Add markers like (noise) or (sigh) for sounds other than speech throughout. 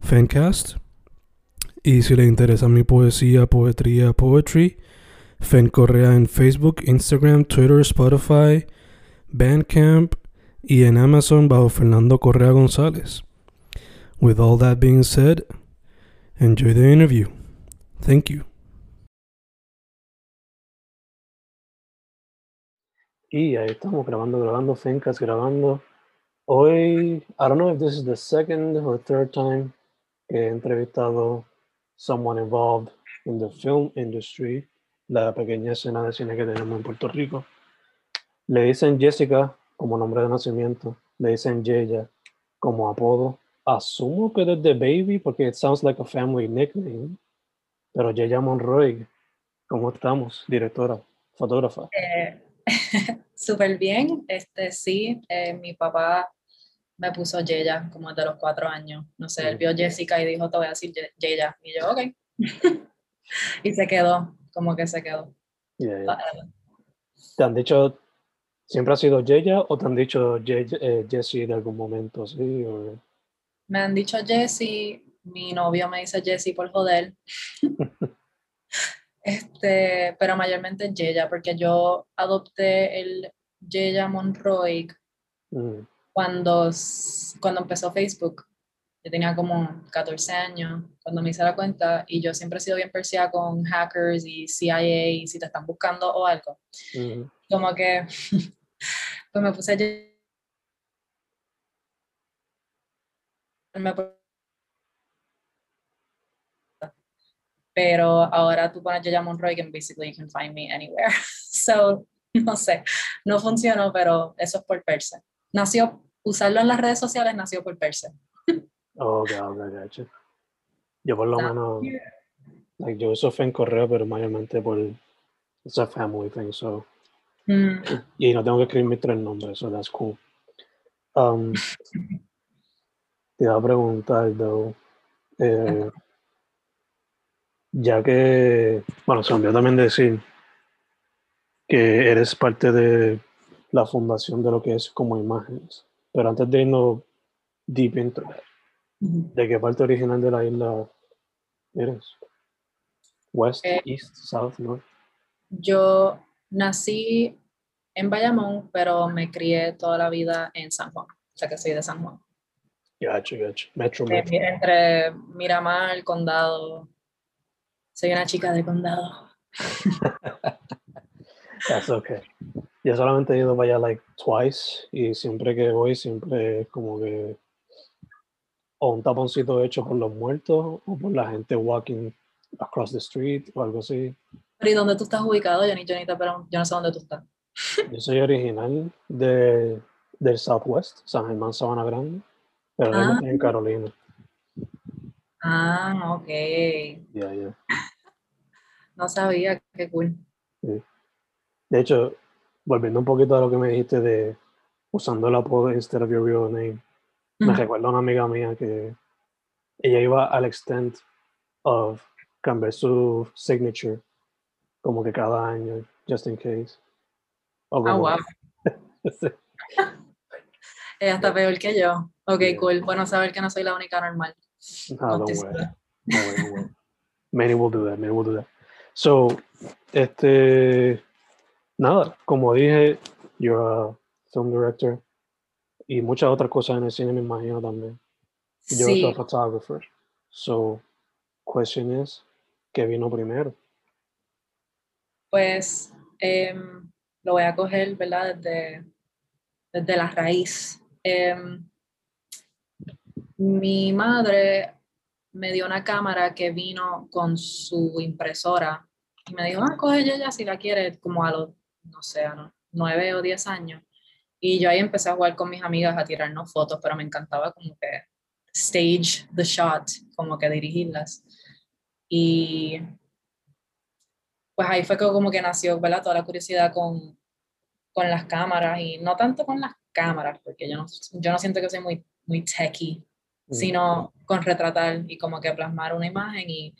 Fancast. Y si le interesa mi poesía, poetría, poetry, Fen Correa en Facebook, Instagram, Twitter, Spotify, Bandcamp y en Amazon bajo Fernando Correa González. With all that being said, enjoy the interview. Thank you. Y ahí estamos grabando, grabando, Fencast grabando. Hoy, I don't know if this is the second or third time he entrevistado someone involved in the film industry, la pequeña escena de cine que tenemos en Puerto Rico. Le dicen Jessica como nombre de nacimiento, le dicen Yeya como apodo. Asumo que desde Baby, porque it sounds like a family nickname. Pero Yeya Monroy, ¿cómo estamos, directora, fotógrafa? Eh, (laughs) Súper bien, este sí, eh, mi papá me puso Yeya como de los cuatro años. No sé, él vio Jessica y dijo, te voy a decir Yeya. Y yo, ok. (laughs) y se quedó, como que se quedó. Yeah, yeah. ¿Te han dicho, siempre ha sido Yeya o te han dicho eh, Jessie de algún momento? Sí, o... Me han dicho Jessie, mi novio me dice Jessie por joder. (laughs) este, pero mayormente Yeya, porque yo adopté el Yeya Monroy Mm. Cuando, cuando empezó Facebook. Yo tenía como 14 años cuando me hice la cuenta y yo siempre he sido bien perseguida con hackers y CIA y si te están buscando o algo. Mm. Como que (laughs) pues me puse a pero ahora tú pones Yeya Monroy and basically you can find me anywhere. (laughs) So, no sé, no funcionó, pero eso es por Perse. Nació, usarlo en las redes sociales nació por Perse. Oh, ok, ok, gotcha. Yo por lo menos, like, yo uso Fen Correa, pero mayormente por, it's a family thing, so, Mm, y no tengo que escribir mis tres nombres, so that's cool. Um, (laughs) te iba a preguntar, though, eh, ya que, bueno, se me olvidó también decir que eres parte de la fundación de lo que es como imágenes, pero antes de irnos deep into that. ¿de qué parte original de la isla eres? West, Eh, East, South, North? Yo nací en Bayamón, pero me crié toda la vida en San Juan. O sea que soy de San Juan. Gotcha, gotcha. Metro, Eh, Metro. Entre Miramar, Condado. Soy una chica de condado. (laughs) That's okay. Yo solamente he ido para allá like twice y siempre que voy siempre es como que o un taponcito hecho por los muertos o por la gente walking across the street o algo así. Pero ¿y dónde tú estás ubicado? Ni te pregunto, yo no sé dónde tú estás. (laughs) Yo soy original de, del Southwest, San Germán, Sabana Grande, pero Ah. estoy en Carolina. Ah, ok. Yeah, yeah. (laughs) No sabía, qué cool. De hecho, volviendo un poquito a lo que me dijiste de usando el apodo instead of your real name, me Ujú. recuerda a una amiga mía que ella iba al extent of cambiar su signature como que cada año, just in case. O Ah, como wow. que- sí. Ella está peor que yo. Ok, Yeah. cool. Bueno saber que no soy la única normal. No, No don't worry. No. Many will do that, many will do that. So, este, nada, como dije, you're a film director y muchas otras cosas en el cine me imagino también. You're Sí, a photographer. So, question is, ¿qué vino primero? Pues em, lo voy a coger, ¿verdad? Desde, desde la raíz. Em, mi madre me dio una cámara que vino con su impresora y me dijo, ah, coge ella si la quiere, como a los, no sé, los nueve o diez años. Y yo ahí empecé a jugar con mis amigas a tirarnos fotos, pero me encantaba como que stage the shot, como que dirigirlas. Y pues ahí fue como que nació, ¿verdad? Toda la curiosidad con, con las cámaras y no tanto con las cámaras, porque yo no, yo no siento que soy muy, muy techy, mm. sino con retratar y como que plasmar una imagen y,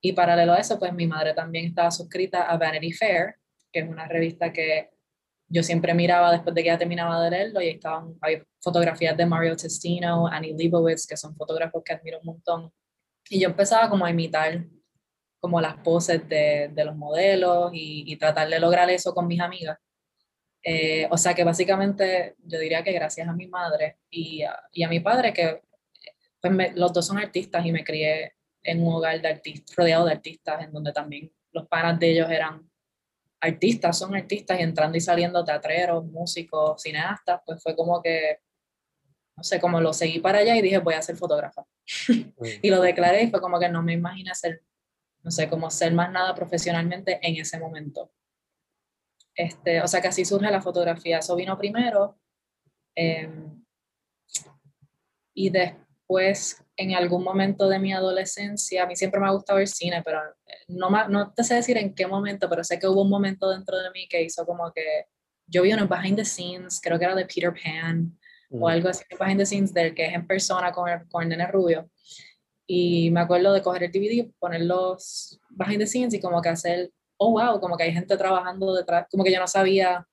y paralelo a eso, pues mi madre también estaba suscrita a Vanity Fair, que es una revista que yo siempre miraba después de que ya terminaba de leerlo y ahí estaban, hay fotografías de Mario Testino, Annie Leibovitz, que son fotógrafos que admiro un montón. Y yo empezaba como a imitar como las poses de, de los modelos y, y, tratar de lograr eso con mis amigas. Eh, o sea que básicamente yo diría que gracias a mi madre y a, y a mi padre, que pues los dos son artistas y me crié en un hogar de artistas, rodeado de artistas, en donde también los padres de ellos eran artistas, son artistas y entrando y saliendo teatreros, músicos, cineastas, pues fue como que, no sé, como lo seguí para allá y dije, voy a ser fotógrafa. (laughs) y lo declaré y fue como que no me imaginé ser, no sé, como ser más nada profesionalmente en ese momento. Este, o sea que así surge la fotografía. Eso vino primero. Em, y después, en algún momento de mi adolescencia, a mí siempre me ha gustado el cine, pero no, no te sé decir en qué momento, pero sé que hubo un momento dentro de mí que hizo como que yo vi uno behind the scenes, creo que era de Peter Pan o mm. algo así, behind the scenes del que es en persona con el, con el nene rubio. Y me acuerdo de coger el DVD, poner los behind the scenes y como que hacer, oh wow, como que hay gente trabajando detrás, como que yo no sabía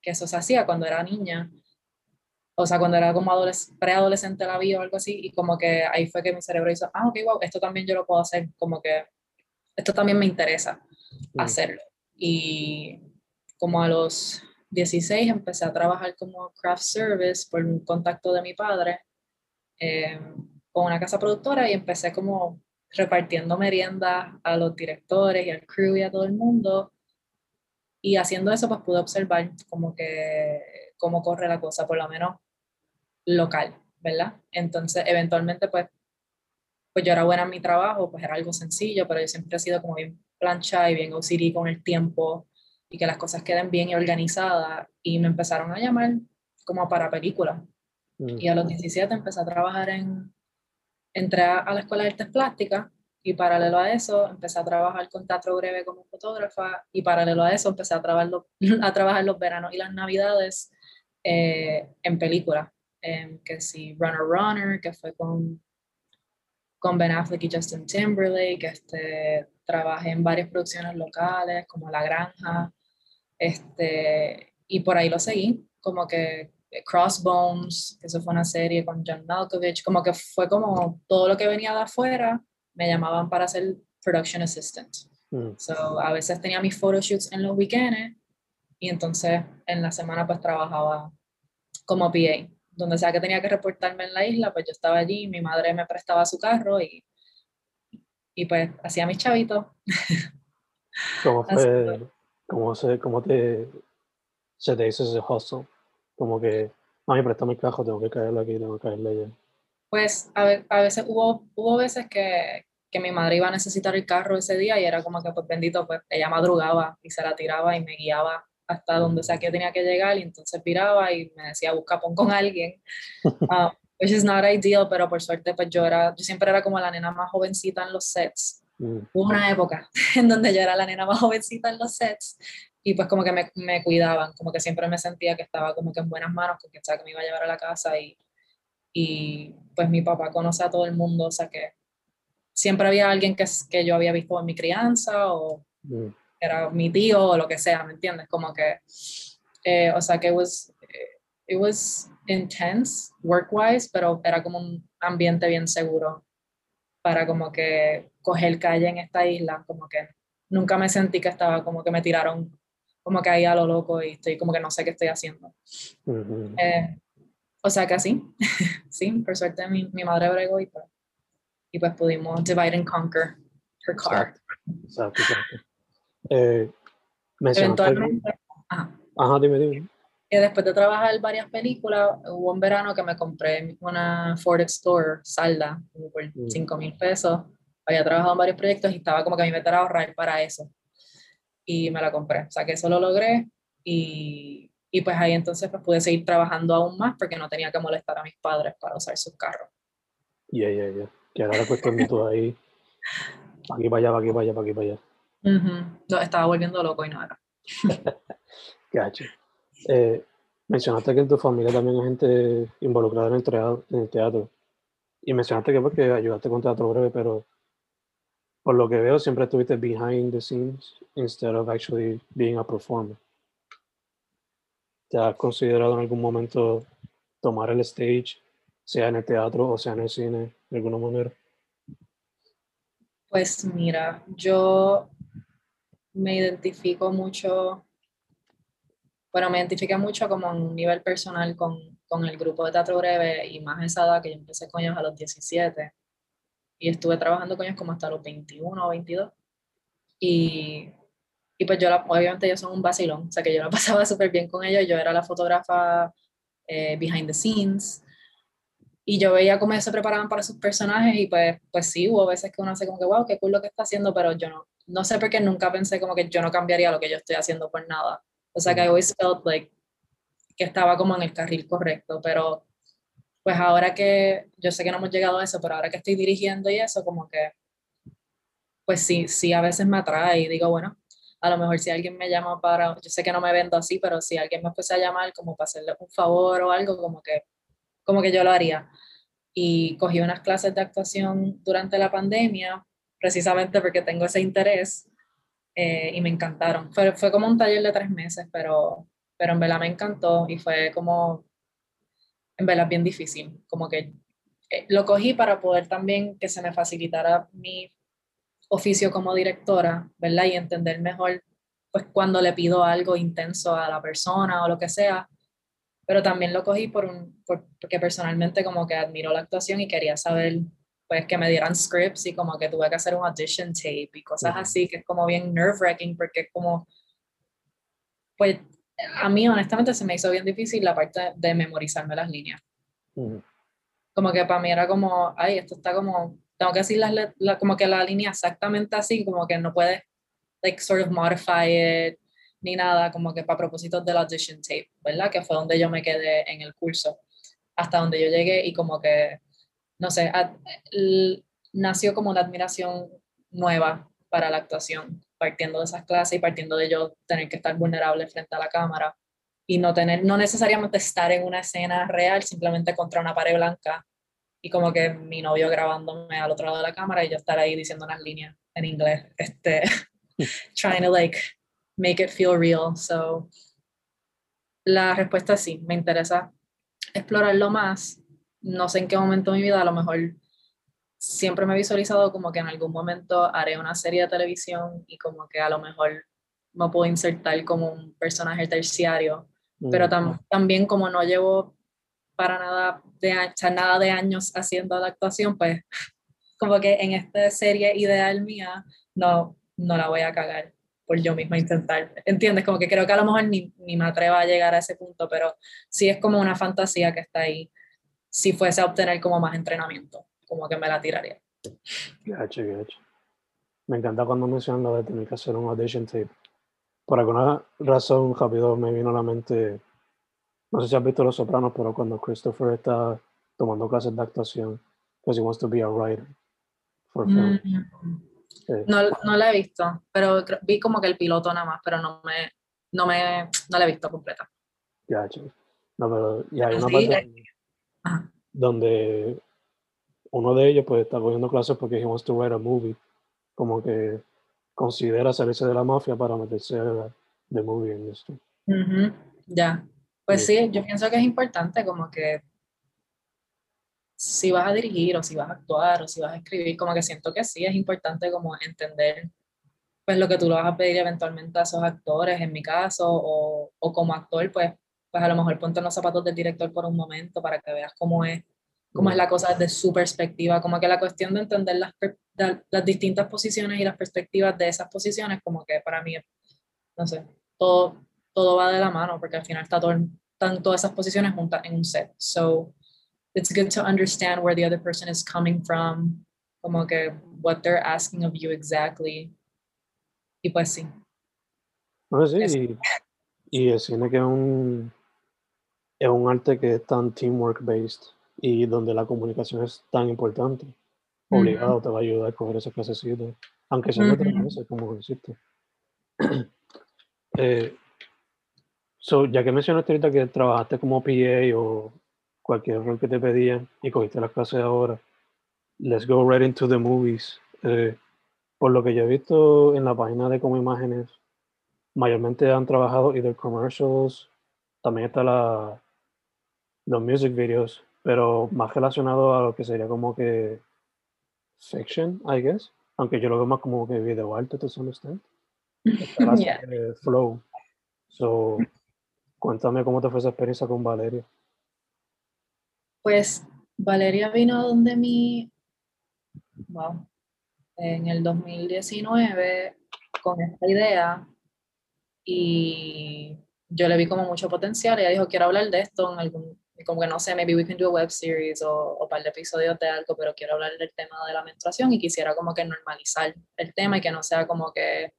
que eso se hacía cuando era niña. O sea, cuando era como preadolescente la vi o algo así, y como que ahí fue que mi cerebro hizo, ah, ok, wow, esto también yo lo puedo hacer, como que esto también me interesa mm. hacerlo. Y como a los 16 empecé a trabajar como craft service por un contacto de mi padre eh, con una casa productora y empecé como repartiendo meriendas a los directores y al crew y a todo el mundo. Y haciendo eso, pues pude observar como que cómo corre la cosa, por lo menos local, ¿verdad? Entonces, eventualmente, pues pues yo era buena en mi trabajo, pues era algo sencillo, pero yo siempre he sido como bien plancha y bien OCD con el tiempo y que las cosas queden bien y organizadas. Y me empezaron a llamar como para películas. Mm. Y a los 17 empecé a trabajar en, entré a la Escuela de Artes Plásticas y paralelo a eso empecé a trabajar con Teatro Breve como fotógrafa y paralelo a eso empecé a trabajar los, (laughs) a trabajar los veranos y las navidades eh, en películas. Que si Runner Runner, que fue con con Ben Affleck y Justin Timberlake, este, trabajé en varias producciones locales como La Granja, este, y por ahí lo seguí, como que Crossbones, que eso fue una serie con John Malkovich, como que fue como todo lo que venía de afuera, me llamaban para ser production assistant. Mm. So, a veces tenía mis photoshoots en los weekends y entonces en la semana pues trabajaba como PA donde sea que tenía que reportarme en la isla, pues yo estaba allí, mi madre me prestaba su carro y, y pues hacía mis chavitos. ¿Cómo (laughs) fue, cómo se, cómo te, se te hizo ese hustle? Como que, no, me presta mi carro, tengo que caerlo aquí, tengo que caerle allá. Pues a, a, veces hubo, hubo veces que, que mi madre iba a necesitar el carro ese día y era como que, pues bendito, pues ella madrugaba y se la tiraba y me guiaba hasta donde sea que tenía que llegar y entonces viraba y me decía busca pon con alguien uh, (laughs) which is not ideal pero por suerte pues yo era yo siempre era como la nena más jovencita en los sets. Mm. hubo una época (laughs) en donde yo era la nena más jovencita en los sets y pues como que me, me, cuidaban como que siempre me sentía que estaba como que en buenas manos quien sea que me iba a llevar a la casa y y pues mi papá conoce a todo el mundo o sea que siempre había alguien que, que yo había visto en mi crianza o mm era mi tío o lo que sea, ¿me entiendes? Como que, eh, o sea, que it was, it was intense work-wise, pero era como un ambiente bien seguro para como que coger calle en esta isla, como que nunca me sentí que estaba como que me tiraron como que ahí a lo loco y estoy como que no sé qué estoy haciendo. Eh, o sea que así, (laughs) sí, por suerte mi, mi madre bregó y pues y pues pudimos divide and conquer her car. Exacto, exacto. Eh, Eventualmente, ajá, Ajá, dime, dime. que después de trabajar varias películas, hubo un verano que me compré una Ford Explorer salda por Mm. 5 mil pesos. Había trabajado en varios proyectos y estaba como que a mi meta era ahorrar para eso. Y me la compré. O sea que eso lo logré y, y pues ahí entonces pues pude seguir trabajando aún más porque no tenía que molestar a mis padres para usar sus carros. Ya, ya, ya. Que ahora la cuestión de ahí. Aquí para allá, para aquí para allá, para aquí para allá. Lo estaba volviendo loco y no era. (laughs) Gacho. Eh, mencionaste que en tu familia también hay gente involucrada en el, teatro, en el teatro. Y mencionaste que porque ayudaste con teatro breve, pero por lo que veo siempre estuviste behind the scenes instead of actually being a performer. ¿Te has considerado en algún momento tomar el stage, sea en el teatro o sea en el cine, de alguna manera? Pues mira, yo me identifico mucho, bueno, me identifiqué mucho como a un nivel personal con, con el grupo de teatro breve y más esa edad que yo empecé con ellos a los 17 y estuve trabajando con ellos como hasta los 21 o 22 y, y pues yo, la- obviamente ellos son un vacilón, o sea que yo la (laughs) pasaba súper bien con ellos, yo era la fotógrafa eh, behind the scenes y yo veía cómo ellos se preparaban para sus personajes y pues, pues sí, hubo veces que uno hace como que, wow, qué cool lo que está haciendo, pero yo no, no sé por qué nunca pensé como que yo no cambiaría lo que yo estoy haciendo por nada. O sea que I always felt like que estaba como en el carril correcto, pero pues ahora que, yo sé que no hemos llegado a eso, pero ahora que estoy dirigiendo y eso, como que, pues sí, sí, a veces me atrae y digo, bueno, a lo mejor si alguien me llama para, yo sé que no me vendo así, pero si alguien me fuese a llamar como para hacerle un favor o algo, como que como que yo lo haría. Y cogí unas clases de actuación durante la pandemia, precisamente porque tengo ese interés, eh, y me encantaron. Fue, fue como un taller de tres meses, pero, pero en verdad me encantó y fue como, en verdad, bien difícil. Como que eh, lo cogí para poder también que se me facilitara mi oficio como directora, ¿verdad? Y entender mejor, pues, cuando le pido algo intenso a la persona o lo que sea, pero también lo cogí por un, por- porque personalmente como que admiro la actuación y quería saber pues que me dieran scripts y como que tuve que hacer un audition tape y cosas Ujú. así que es como bien nerve wracking porque es como pues a mí honestamente se me hizo bien difícil la parte de memorizarme las líneas Ujú. como que para mí era como ay esto está como tengo que decir las la- como que la línea exactamente así como que no puedes like sort of modify it ni nada, como que para propósitos del audition tape, ¿verdad? Que fue donde yo me quedé en el curso, hasta donde yo llegué y como que, no sé, ad- l- nació como una admiración nueva para la actuación, partiendo de esas clases y partiendo de yo tener que estar vulnerable frente a la cámara y no tener, no necesariamente estar en una escena real, simplemente contra una pared blanca y como que mi novio grabándome al otro lado de la cámara y yo estar ahí diciendo unas líneas en inglés, este, (laughs) trying to like make it feel real. So, la respuesta es sí, me interesa explorarlo más. No sé en qué momento de mi vida, a lo mejor siempre me he visualizado como que en algún momento haré una serie de televisión y como que a lo mejor me puedo insertar como un personaje terciario, pero Ujú. tam- también como no llevo para nada de, nada de años haciendo la actuación, pues (laughs) como que en esta serie ideal mía no, no la voy a cagar por yo misma intentar. ¿Entiendes? Como que creo que a lo mejor ni, ni me atreva a llegar a ese punto, pero sí es como una fantasía que está ahí. Si fuese a obtener como más entrenamiento, como que me la tiraría. Gacho, gacho. Me encanta cuando mencionan lo de tener que hacer un audition tape. Por alguna razón, rápido me vino a la mente, no sé si has visto Los Sopranos, pero cuando Christopher está tomando clases de actuación, because he wants to be a writer for film. Mm. No, no la he visto, pero vi como que el piloto nada más, pero no me, no me, no la he visto completa. gacho. No, pero y hay una Sí, parte donde uno de ellos pues está cogiendo clases porque he wants to write a movie, como que considera salirse de la mafia para meterse the movie industry. Ujú, Ya. Pues Sí. sí, yo pienso que es importante como que si vas a dirigir o si vas a actuar o si vas a escribir, como que siento que sí es importante como entender pues lo que tú le vas a pedir eventualmente a esos actores, en mi caso, o, o como actor, pues, pues a lo mejor ponte en los zapatos del director por un momento para que veas cómo es cómo es la cosa desde su perspectiva, como que la cuestión de entender las, las distintas posiciones y las perspectivas de esas posiciones, como que para mí, no sé, todo, todo va de la mano, porque al final está todo, están todas esas posiciones juntas en un set. So, it's good to understand where the other person is coming from, como que what they're asking of you exactly. Y pues sí. No, sí, y, y el cine que es un, es un arte que es tan teamwork based y donde la comunicación es tan importante. Obligado te va a ayudar a coger ese clasecito, aunque sea uh -huh. como deciste. (clears throat) eh, so, ya que mencionaste ahorita que trabajaste como PA o cualquier rol que te pedían y cogiste las clases ahora, let's go right into the movies. Eh, por lo que yo he visto en la página de como imágenes, mayormente han trabajado either commercials, también está la, los music videos, pero más relacionado a lo que sería como que fiction, I guess. Aunque yo lo veo más como que video arte, to some extent. (laughs) yeah. flow. So, cuéntame cómo te fue esa experiencia con Valeria. Pues Valeria vino donde mi, wow, en el 2019 con esta idea y yo le vi como mucho potencial. Ella dijo, quiero hablar de esto en algún, como que no sé, maybe we can do a web series o un par de episodios de algo, pero quiero hablar del tema de la menstruación y quisiera como que normalizar el tema y que no sea como que,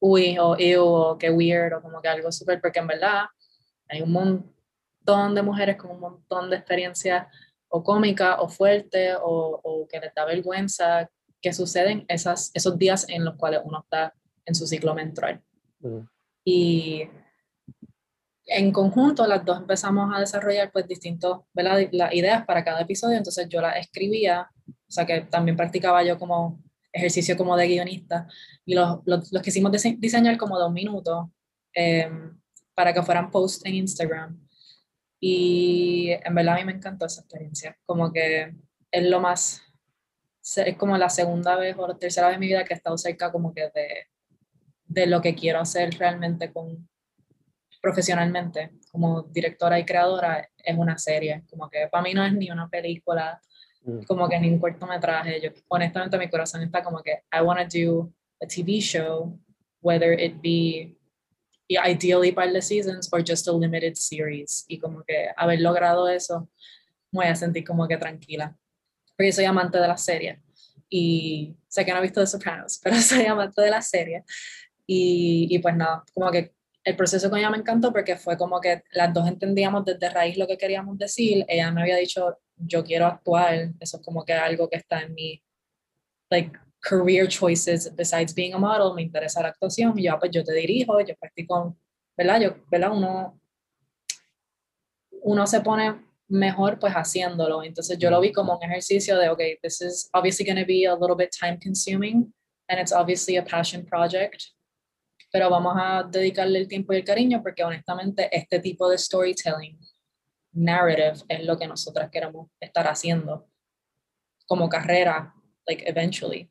uy, o ew, o que weird, o como que algo súper, porque en verdad hay un montón de mujeres con un montón de experiencias o cómica o fuerte o, o, que les da vergüenza que suceden esas, esos días en los cuales uno está en su ciclo menstrual. Mm. Y en conjunto las dos empezamos a desarrollar pues distintos, las ideas para cada episodio, entonces yo las escribía, o sea que también practicaba yo como ejercicio como de guionista y los, los, los quisimos diseñar como dos minutos eh, para que fueran posts en Instagram y en verdad a mí me encantó esa experiencia, como que es lo más, es como la segunda vez o la tercera vez en mi vida que he estado cerca como que de, de lo que quiero hacer realmente con, profesionalmente como directora y creadora es una serie, como que para mí no es ni una película, mm. como que ni un cortometraje, yo honestamente mi corazón está como que I want to do a TV show, whether it be ideally par de seasons or just a limited series, y como que haber logrado eso me voy a sentir como que tranquila, porque soy amante de la serie. Y sé que no he visto The Sopranos, (laughs) pero soy amante de la serie. Y, y pues nada, como que el proceso con ella me encantó porque fue como que las dos entendíamos desde raíz lo que queríamos decir. Ella me había dicho, yo quiero actuar, eso es como que algo que está en mi like, career choices, besides being a model, me interesa la actuación, yo, pues yo te dirijo, yo practico, ¿verdad? Yo, ¿verdad? Uno, uno se pone mejor pues haciéndolo. Entonces yo lo vi como un ejercicio de, ok, this is obviously going to be a little bit time consuming, and it's obviously a passion project, pero vamos a dedicarle el tiempo y el cariño porque honestamente este tipo de storytelling, narrative, es lo que nosotras queremos estar haciendo como carrera, like eventually.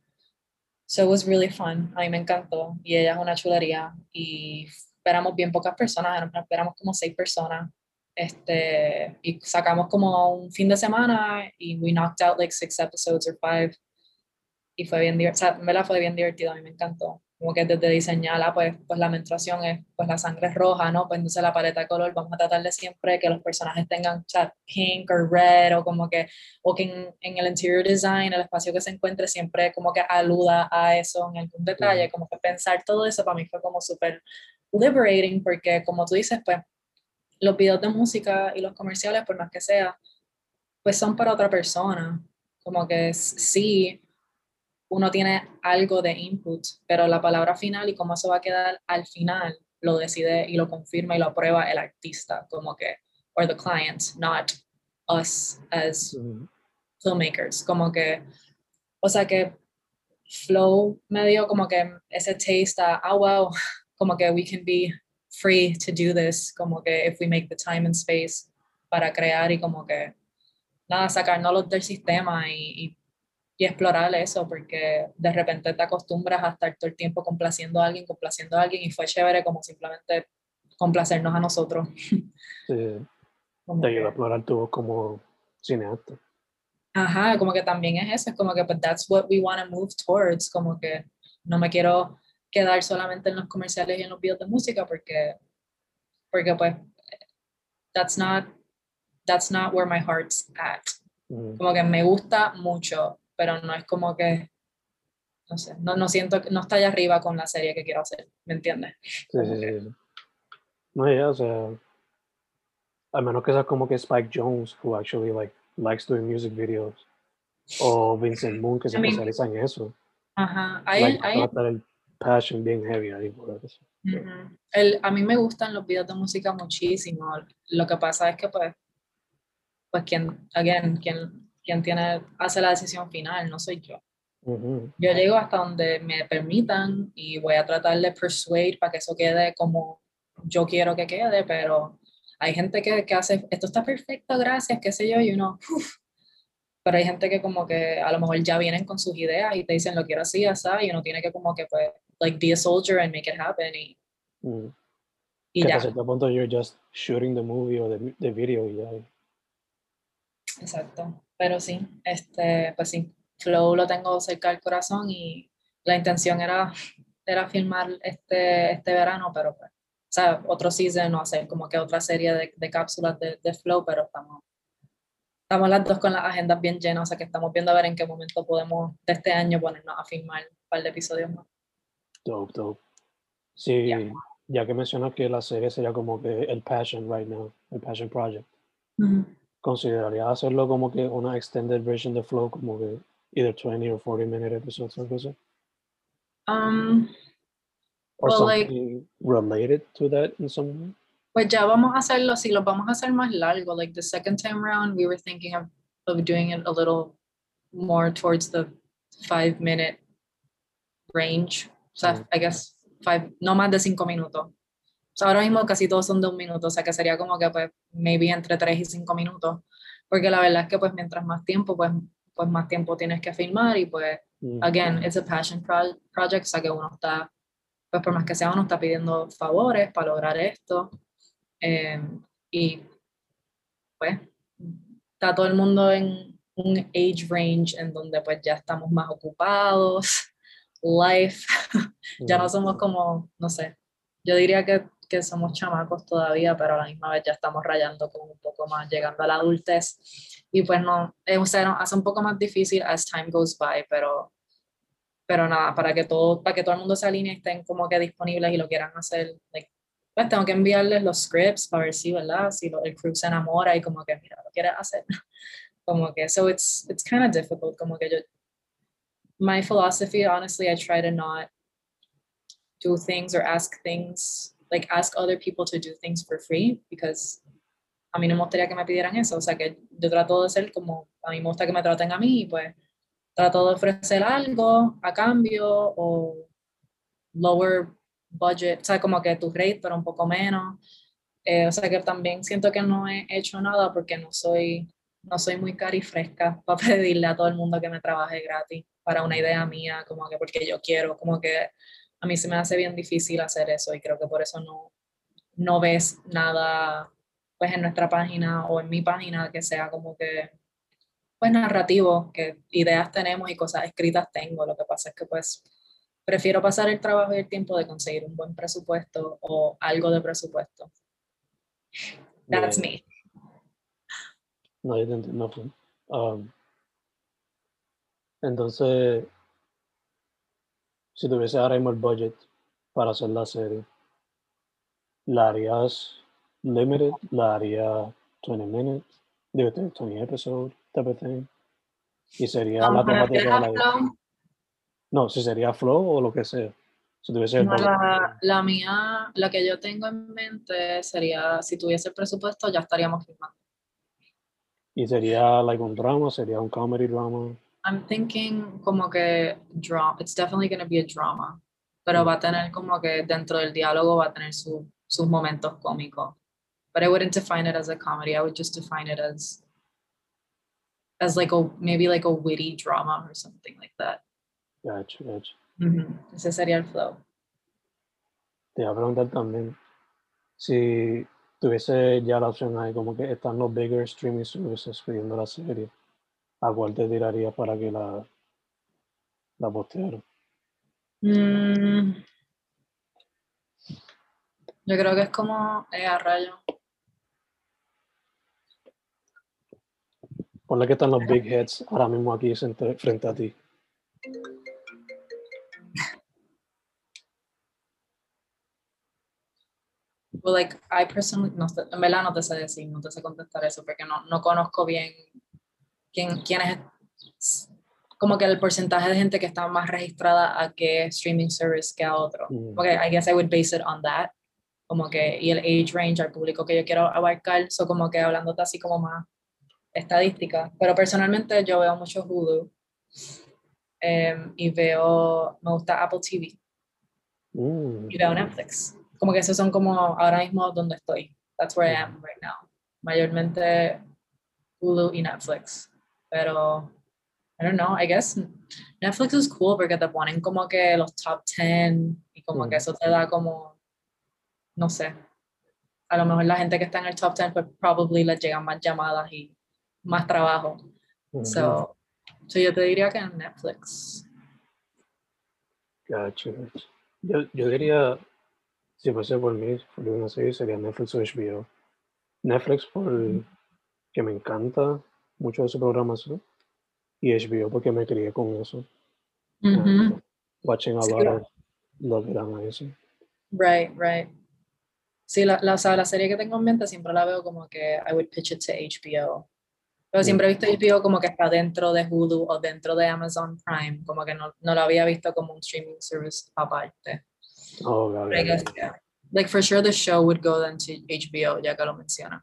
So it was really fun, a mí me encantó y ella es una chulería y esperamos bien pocas personas, esperamos como seis personas este, y sacamos como un fin de semana y we knocked out like six episodes or five y fue bien divertido, me la fue bien divertido, a mí me encantó como que desde diseñarla, pues, pues la menstruación es, pues la sangre es roja, ¿no? Pues entonces la paleta de color vamos a tratar de siempre que los personajes tengan, o sea, pink o red, o como que, o que en, en, el interior design, el espacio que se encuentre siempre como que aluda a eso en algún detalle, como que pensar todo eso para mí fue como súper liberating, porque como tú dices, pues, los videos de música y los comerciales, por más que sea, pues son para otra persona, como que sí, uno tiene algo de input, pero la palabra final y cómo se va a quedar al final lo decide y lo confirma y lo aprueba el artista, como que, or the client, not us as filmmakers, como que, o sea que Flow me dio como que ese taste a, ah, wow, como que we can be free to do this, como que if we make the time and space para crear y como que, nada, sacarnos del sistema y, y y explorar eso, porque de repente te acostumbras a estar todo el tiempo complaciendo a alguien, complaciendo a alguien, y fue chévere como simplemente complacernos a nosotros. Sí. (laughs) te ayuda a explorar tu voz como cineasta. Ajá, como que también es eso, es como que, but that's what we want to move towards, como que no me quiero quedar solamente en los comerciales y en los videos de música porque, porque pues, that's not, that's not where my heart's at. Mm, Como que me gusta mucho, pero no es como que, no sé, no, no siento, que- no está allá arriba con la serie que quiero hacer, ¿me entiendes? Sí, sí, sí, sí. No, ya, o sea, a menos que sea como que Spike Jones, who actually like likes doing music videos, o Vincent (laughs) Moon, que se I mean- especializa en eso. Ajá, hay, Like, hay- el passion bien heavy ahí por eso. Ujú. El, a mí me gustan los videos de música muchísimo. Lo que pasa es que, pues, pues quien, again, quien, quien tiene, hace la decisión final, no soy yo. Yo llego hasta donde me permitan y voy a tratar de persuade para que eso quede como yo quiero que quede, pero hay gente que, que hace, esto está perfecto, gracias, qué sé yo, y uno, "Uf". pero hay gente que como que a lo mejor ya vienen con sus ideas y te dicen lo quiero así, así, y uno tiene que como que, pues, like, be a soldier and make it happen y, Mm. y que ya. hasta cierto punto you're just shooting the movie o the, the video y ya. Exacto, pero sí, este, pues sí, Flow lo tengo cerca del corazón y la intención era, era filmar este, este verano, pero pues, o sea, otro season o hacer como que otra serie de, de cápsulas de, de Flow, pero estamos, estamos las dos con las agendas bien llenas, o sea que estamos viendo a ver en qué momento podemos de este año ponernos a filmar un par de episodios más. Dope, dope. Sí, Yeah. ya que mencionas que la serie sería como que el passion right now, el passion project. ¿Consideraría hacerlo como que una extended version de Flow, como que either 20 or 40 minute episodes o algo así? Um, Or Well, like- something related to that in some way? Pues ya vamos a hacerlo, si lo vamos a hacer más largo, like the second time round, we were thinking of, of doing it a little more towards the five minute range. O sea, Mm. I guess five, no más de cinco minutos. O sea, ahora mismo casi todos son de un minuto, o sea que sería como que pues maybe entre tres y cinco minutos. Porque la verdad es que pues mientras más tiempo, pues, pues más tiempo tienes que filmar y pues Mm, again, it's a passion pro- project, o sea que uno está, pues por más que sea, uno está pidiendo favores para lograr esto. eh, y pues está todo el mundo en un age range en donde pues ya estamos más ocupados, (laughs) life, (laughs) ya no mm, somos como, no sé, yo diría que, que somos chamacos todavía, pero a la misma vez ya estamos rayando como un poco más, llegando a la adultez. Y pues no, eh, o sea, hace un poco más difícil as time goes by, pero, pero nada, para que todo, para que todo el mundo se alinee estén como que disponibles y lo quieran hacer, like, pues tengo que enviarles los scripts para ver si, ¿verdad? Si lo- el crew se enamora y como que, mira, lo quieres hacer. (laughs) Como que, so it's, it's kind of difficult, como que yo, my philosophy, honestly, I try to not do things or ask things, like ask other people to do things for free, because a mí no me gustaría que me pidieran eso, o sea que yo trato de ser como, a mí me gusta que me traten a mí, pues trato de ofrecer algo a cambio o lower budget, o sea, como que tu rate, pero un poco menos. Eh, o sea que también siento que no he hecho nada porque no soy, no soy muy carifresca (laughs) para pedirle a todo el mundo que me trabaje gratis para una idea mía, como que porque yo quiero, como que a mí se me hace bien difícil hacer eso y creo que por eso no, no ves nada pues en nuestra página o en mi página que sea como que pues narrativo, que ideas tenemos y cosas escritas tengo. Lo que pasa es que pues prefiero pasar el trabajo y el tiempo de conseguir un buen presupuesto o algo de presupuesto. That's yeah. me. No, yo te entiendo. full. Um, entonces, si tuviese ahora mismo el budget para hacer la serie, ¿la harías limited? ¿La haría 20 minutes? Digo, 20 episodes, type of thing. Y sería la Vamos a ver, temática de la... No, si sería flow o lo que sea. Si tuviese el no, la, la mía, la que yo tengo en mente sería, si tuviese el presupuesto, ya estaríamos filmando. Y sería like un drama, sería un comedy drama. I'm thinking como que drama, it's definitely going to be a drama, pero Mm. va a tener como que dentro del diálogo va a tener su- sus momentos cómicos. But I wouldn't define it as a comedy, I would just define it as as like a maybe like a witty drama or something like that. Gotcha, gotcha. Ujú, Ese sería el flow. Te iba a preguntar también si tuviese ya la opción ahí, como que están los bigger streaming services pidiendo la serie. ¿A cuál te tirarías para que la, la posteara? Mm, yo creo que es como eh, a rayo. Ponle que están los big heads ahora mismo aquí frente, a ti. Well, like, I personally, no en verdad no te sé decir, no te sé contestar eso, porque no, no conozco bien quién, quién es, como que el porcentaje de gente que está más registrada a qué streaming service que a otro. Mm. Okay, I guess I would base it on that. Como que, y el age range al público que yo quiero abarcar, so como que hablándote así como más estadística. Pero personalmente yo veo mucho Hulu em, y veo, me gusta Apple TV Mm, y veo Netflix. Como que esos son como ahora mismo donde estoy. That's where I am right now. Mayormente Hulu y Netflix. Pero, I don't know, I guess Netflix is cool porque te ponen como que los top 10 y como Mm. que eso te da como, no sé. A lo mejor la gente que está en el top 10 pues probably les llegan más llamadas y más trabajo. mm, So, so yo te diría que en Netflix. Gotcha, gotcha. Yo, yo diría, si fuese por mí, por una serie, sería Netflix o HBO. Netflix por que me encanta mucho de su programación y HBO porque me crié con eso. Ujú. Uh, watching a Sí, lot claro. of Love It and eso. Right, right. Sí, la, la, o sea, la serie que tengo en mente siempre la veo como que I would pitch it to HBO. Pero siempre he visto HBO como que está dentro de Hulu o dentro de Amazon Prime, como que no, no lo había visto como un streaming service aparte. Oh, I guess, yeah. Like for sure the show would go then to HBO, ya que lo menciona.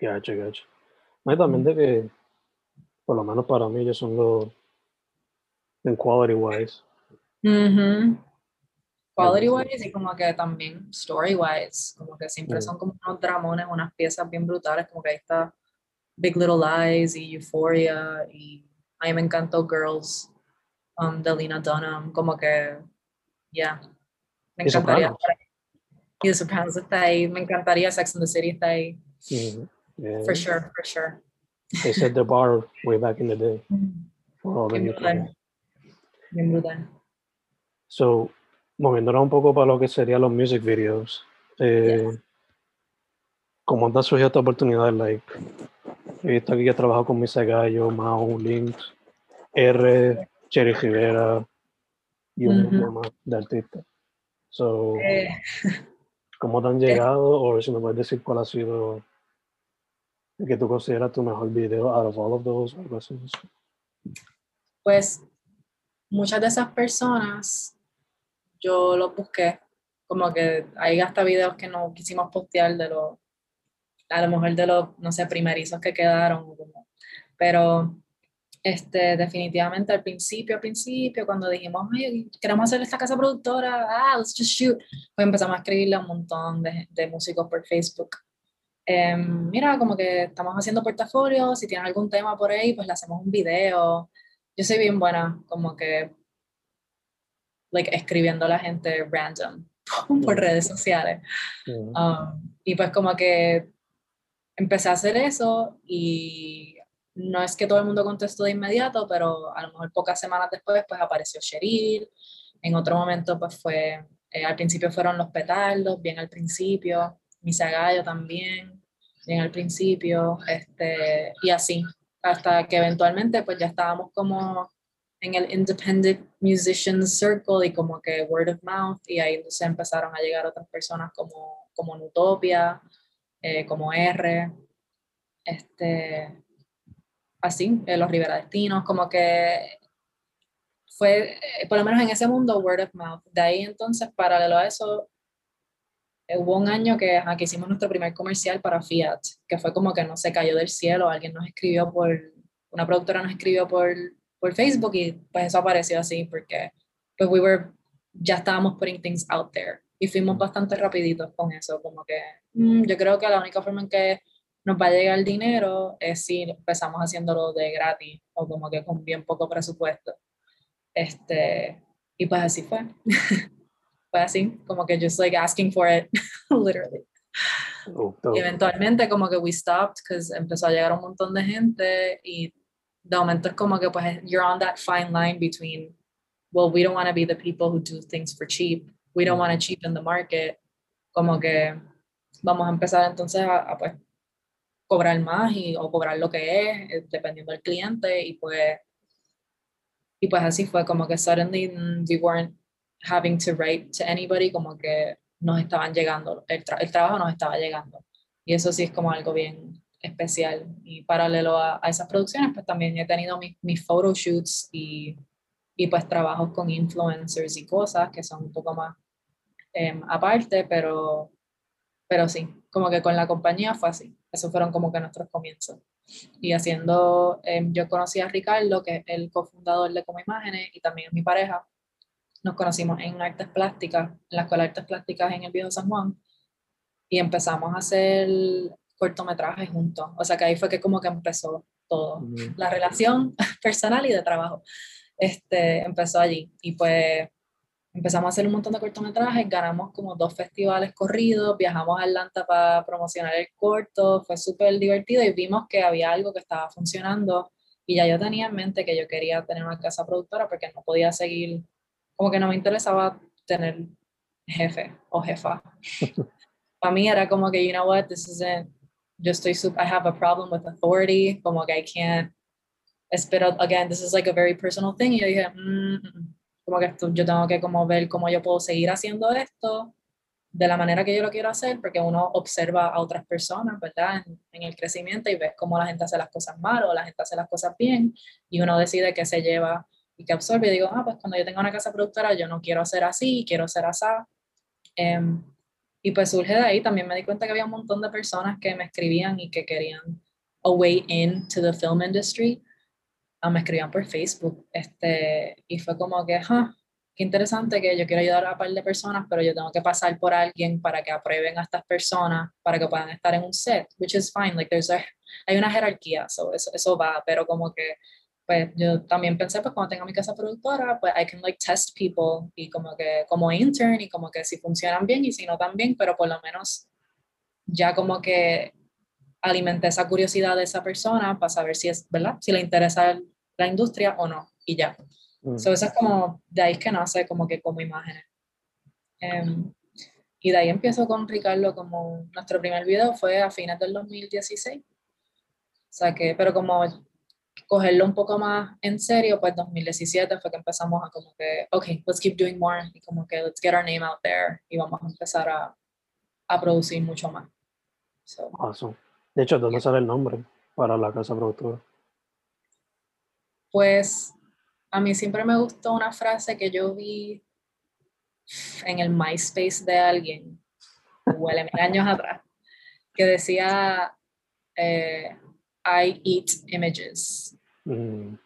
Gotcha, gotcha. También de que, por lo menos para mí, ellos son los, en quality wise. Quality wise y como que también story wise, como que siempre Mm. son como unos dramones, unas piezas bien brutales, como que ahí está Big Little Lies y Euphoria y a mí me encantó Girls um, de Lena Dunham, como que, ya, me Y encantaría. Y The Sopranos está ahí, me encantaría Sex and the City está ahí. Yeah. for sure, for sure. They set the bar way back in the day (laughs) for all the Bien newcomers. brutal. Bien brutal. So, moviéndonos un poco para lo que serían los music videos. Eh, ¿Cómo te ha surgido esta oportunidad? Like, he visto aquí que trabajo con Misa Gallo, Mao, Links, R, Cherry Rivera y un Ujú. montón más de artistas. So, Eh, ¿Cómo te han (laughs) llegado? O si me puedes decir cuál ha sido que tú consideras tu mejor video out of all of those. algo pues muchas de esas personas yo los busqué, como que hay hasta videos que no quisimos postear de los, a lo mejor de los, no sé, primerizos que quedaron, pero este, definitivamente al principio, al principio, cuando dijimos, "Ay, queremos hacer esta casa productora, ah, let's just shoot, pues empezamos a escribirle a un montón de, de músicos por Facebook. Em, mira, como que estamos haciendo portafolios, si tienen algún tema por ahí, pues le hacemos un video. Yo soy bien buena, como que, like, escribiendo a la gente random (laughs) por redes sociales. Um, y pues como que empecé a hacer eso y no es que todo el mundo contestó de inmediato, pero a lo mejor pocas semanas después pues apareció Cheryl, en otro momento pues fue, eh, al principio fueron los petardos, bien al principio, Misa Gallo también, bien al principio, este, y así, hasta que eventualmente pues ya estábamos como en el Independent Musicians Circle y como que word of mouth y ahí entonces empezaron a llegar otras personas como, como Nutopia, eh, como R, este, así, eh, los Rivera Destinos, como que fue, eh, por lo menos en ese mundo, word of mouth. De ahí entonces, paralelo a eso, hubo un año que, ajá, que hicimos nuestro primer comercial para Fiat, que fue como que no se cayó del cielo, alguien nos escribió por, una productora nos escribió por, por Facebook y pues eso apareció así porque pues we were, ya estábamos putting things out there y fuimos bastante rapiditos con eso, como que mm, yo creo que la única forma en que nos va a llegar el dinero es si empezamos haciéndolo de gratis o como que con bien poco presupuesto. Este, y pues así fue. (laughs) así, como que just like asking for it, (laughs) literally. Oh, Y eventualmente como que we stopped because empezó a llegar un montón de gente y de momento es como que pues you're on that fine line between, well, we don't want to be the people who do things for cheap, we don't want to cheapen the market, como que vamos a empezar entonces a, a pues cobrar más y, o cobrar lo que es, eh, dependiendo del cliente, y pues, y pues así fue, como que suddenly mm, we weren't having to write to anybody, como que nos estaban llegando, el, tra el trabajo nos estaba llegando. Y eso sí es como algo bien especial. Y paralelo a, a esas producciones, pues también he tenido mis, mis photoshoots y, y pues trabajos con influencers y cosas que son un poco más eh, aparte, pero, pero sí, como que con la compañía fue así. Esos fueron como que nuestros comienzos. Y haciendo, eh, yo conocí a Ricardo, que es el cofundador de Como Imágenes, y también mi pareja. Nos conocimos en artes plásticas, en la Escuela de Artes Plásticas en el Viejo San Juan, y empezamos a hacer cortometrajes juntos. O sea que ahí fue que como que empezó todo. La relación (laughs) personal y de trabajo. Este, empezó allí. Y pues empezamos a hacer un montón de cortometrajes, ganamos como dos festivales corridos, viajamos a Atlanta para promocionar el corto, fue súper divertido y vimos que había algo que estaba funcionando y ya yo tenía en mente que yo quería tener una casa productora porque no podía seguir, como que no me interesaba tener jefe o jefa. (laughs) para mí era como que, you know what, this isn't, yo estoy, I have a problem with authority, como que I can't, pero again, this is like a very personal thing y yo dije, mm, mm, mm" como que esto, yo tengo que como ver cómo yo puedo seguir haciendo esto de la manera que yo lo quiero hacer, porque uno observa a otras personas, ¿verdad? En, el crecimiento y ves cómo la gente hace las cosas mal o la gente hace las cosas bien y uno decide qué se lleva y qué absorbe. Y digo, ah, pues cuando yo tenga una casa productora, yo no quiero hacer así, quiero hacer así. Em, y pues surge de ahí, también me di cuenta que había un montón de personas que me escribían y que querían a way into the film industry Ah, me escribían por Facebook, este, y fue como que, ah, qué interesante que yo quiero ayudar a un par de personas, pero yo tengo que pasar por alguien para que aprueben a estas personas, para que puedan estar en un set, which is fine, like there's a, hay una jerarquía, so eso, eso va, pero como que, pues yo también pensé, pues cuando tenga mi casa productora, pues I can like test people y como que, como intern y como que si funcionan bien y si no también, pero por lo menos ya como que alimenté esa curiosidad de esa persona para saber si es, ¿verdad? Si le interesa la industria o no, y ya. Mm. eso es como, de ahí es que nace como que como imágenes. Em, y de ahí empiezo con Ricardo como nuestro primer video fue a fines del 2016. O sea que, pero como cogerlo un poco más en serio, pues 2017 fue que empezamos a como que, ok, let's keep doing more, y como que let's get our name out there, y vamos a empezar a, a producir mucho más. De hecho, ¿dónde sale el nombre para la casa productora? Pues a mí siempre me gustó una frase que yo vi en el MySpace de alguien, huele mil años atrás, que decía, eh, I eat images. Mm.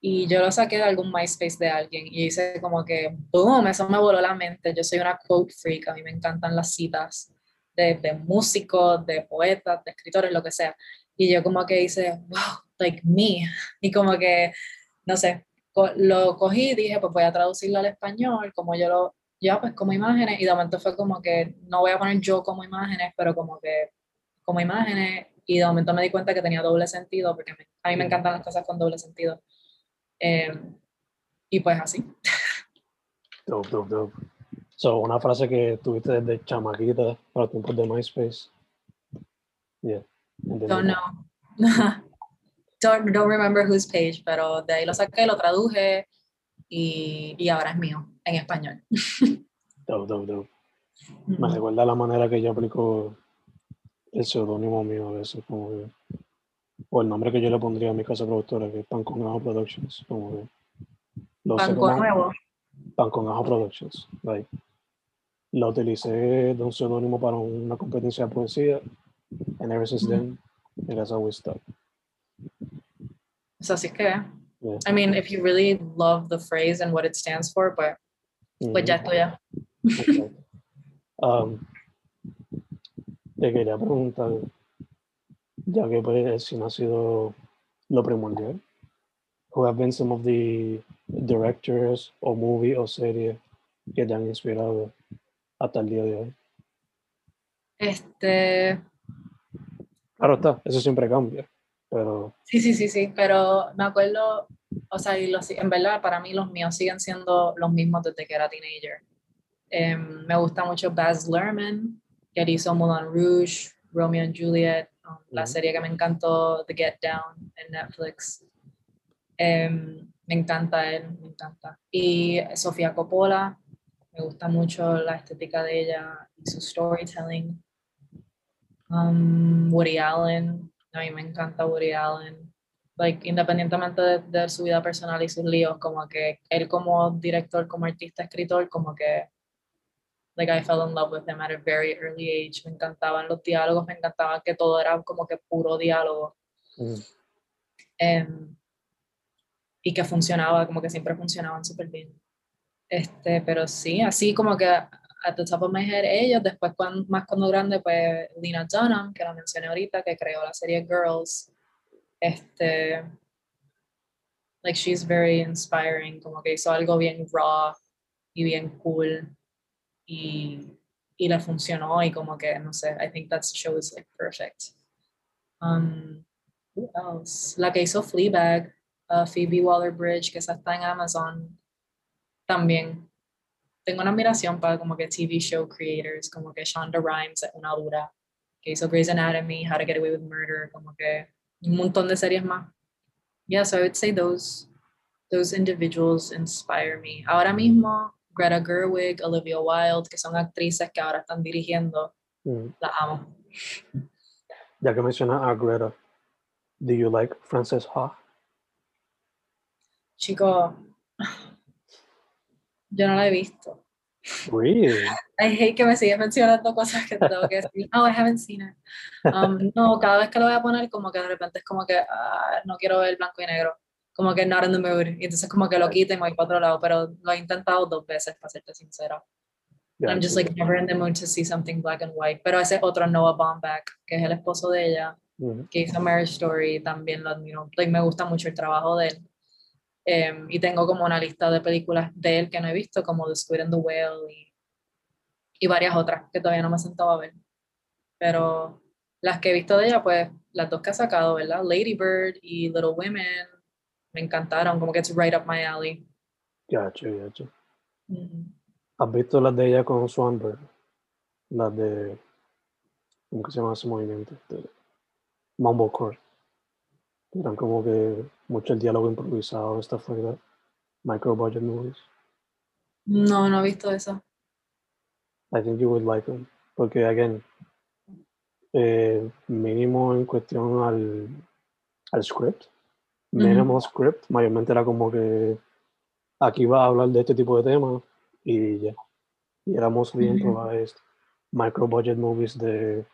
Y yo lo saqué de algún MySpace de alguien y hice como que, boom, eso me voló la mente. Yo soy una quote freak, a mí me encantan las citas de, de músicos, de poetas, de escritores, lo que sea. Y yo como que hice, wow, like me. Y como que, no sé, lo cogí y dije, pues voy a traducirlo al español, como yo lo, ya pues como imágenes, y de momento fue como que no voy a poner yo como imágenes, pero como que como imágenes, y de momento me di cuenta que tenía doble sentido, porque a mí me encantan las cosas con doble sentido. Em, y pues así. Dope, dope, dope. So, una frase que tuviste desde chamaquita para los tiempos de MySpace. Yeah. Don't know. (laughs) don't, don't remember whose page, pero de ahí lo saqué, lo traduje y, y ahora es mío, en español. (laughs) Dope, dope, dope. Me recuerda la manera que yo aplico el seudónimo mío a veces, como que, o el nombre que yo le pondría a mi casa productora, que es Pan con Ajo Productions, como que, Pan con Nuevo. Pan con Ajo Productions, right. Lo utilicé de un seudónimo para una competencia de poesía, and ever since then, it has always stuck. So así que, yeah. I mean, if you really love the phrase and what it stands for, but mm-hmm. pues ya estoy ya. Okay. (laughs) Um, te quería preguntar, ya que pues si no ha sido lo primordial, who have been some of the directors o movie o serie que te han inspirado hasta el día de hoy? Este. Claro está, eso siempre cambia pero Sí, sí, sí, sí, pero me acuerdo, o sea, y los- en verdad para mí los míos siguen siendo los mismos desde que era teenager. Em, me gusta mucho Baz Luhrmann, que hizo Moulin Rouge, Romeo and Juliet, um, la serie que me encantó, The Get Down, en Netflix. Em, me encanta él, me encanta. Y Sofía Coppola, me gusta mucho la estética de ella y su storytelling. Um, Woody Allen, a mí me encanta Woody Allen. Like, independientemente de, de su vida personal y sus líos, como que él como director, como artista, escritor, como que like I fell in love with him at a very early age. Me encantaban los diálogos, me encantaba que todo era como que puro diálogo. mm, em, y que funcionaba, como que siempre funcionaban súper bien. Este, pero sí, así como que at the top of my head ellos, después cuan- más cuando grande, pues Lena Dunham, que la mencioné ahorita, que creó la serie Girls, este, like she's very inspiring, como que hizo algo bien raw y bien cool y, y le funcionó y como que, no sé, I think that show is like perfect. Um, who else? La que hizo Fleabag, uh, Phoebe Waller-Bridge, que esa está en Amazon, también. Tengo una admiración para como que TV show creators, como que Shonda Rhimes es una dura, que hizo Grey's Anatomy, How to Get Away with Murder, como que un montón de series más. Yeah, so I would say those, those individuals inspire me. Ahora mismo, Greta Gerwig, Olivia Wilde, que son actrices que ahora están dirigiendo, mm. la amo. Ya que mencionas a Greta, do you like Frances Ha? Chico, yo no la he visto. Really? I hate que me sigues mencionando cosas que te tengo que decir. Oh, I haven't seen it. Um, no, cada vez que lo voy a poner, como que de repente es como que ah, no quiero ver blanco y negro. Como que not in the mood. Y entonces, como que lo quito y me voy para otro lado. Pero lo he intentado dos veces, para serte sincera. I'm just like never in the mood to see something black and white. Pero ese otro Noah Baumbach, que es el esposo de ella, que hizo Marriage Story, también lo admiro. Like, me gusta mucho el trabajo de él. Em, y tengo como una lista de películas de él que no he visto, como The Squid and the Whale y, y varias otras que todavía no me he sentado a ver. Pero las que he visto de ella, pues las dos que ha sacado, ¿verdad? Lady Bird y Little Women, me encantaron, como que it's right up my alley. Gotcha, gotcha. Ujú. ¿Has visto las de ella con Swanberg? Las de. ¿Cómo que se llama ese movimiento? Este, Mumblecore. Eran como que mucho el diálogo improvisado, stuff like that. Micro budget movies. No, no he visto eso. I think you would like them. Porque, again, eh, mínimo en cuestión al, al script. Minimal script, mayormente era como que aquí va a hablar de este tipo de temas y ya. Y era mostly Ujú. improvised, micro budget movies de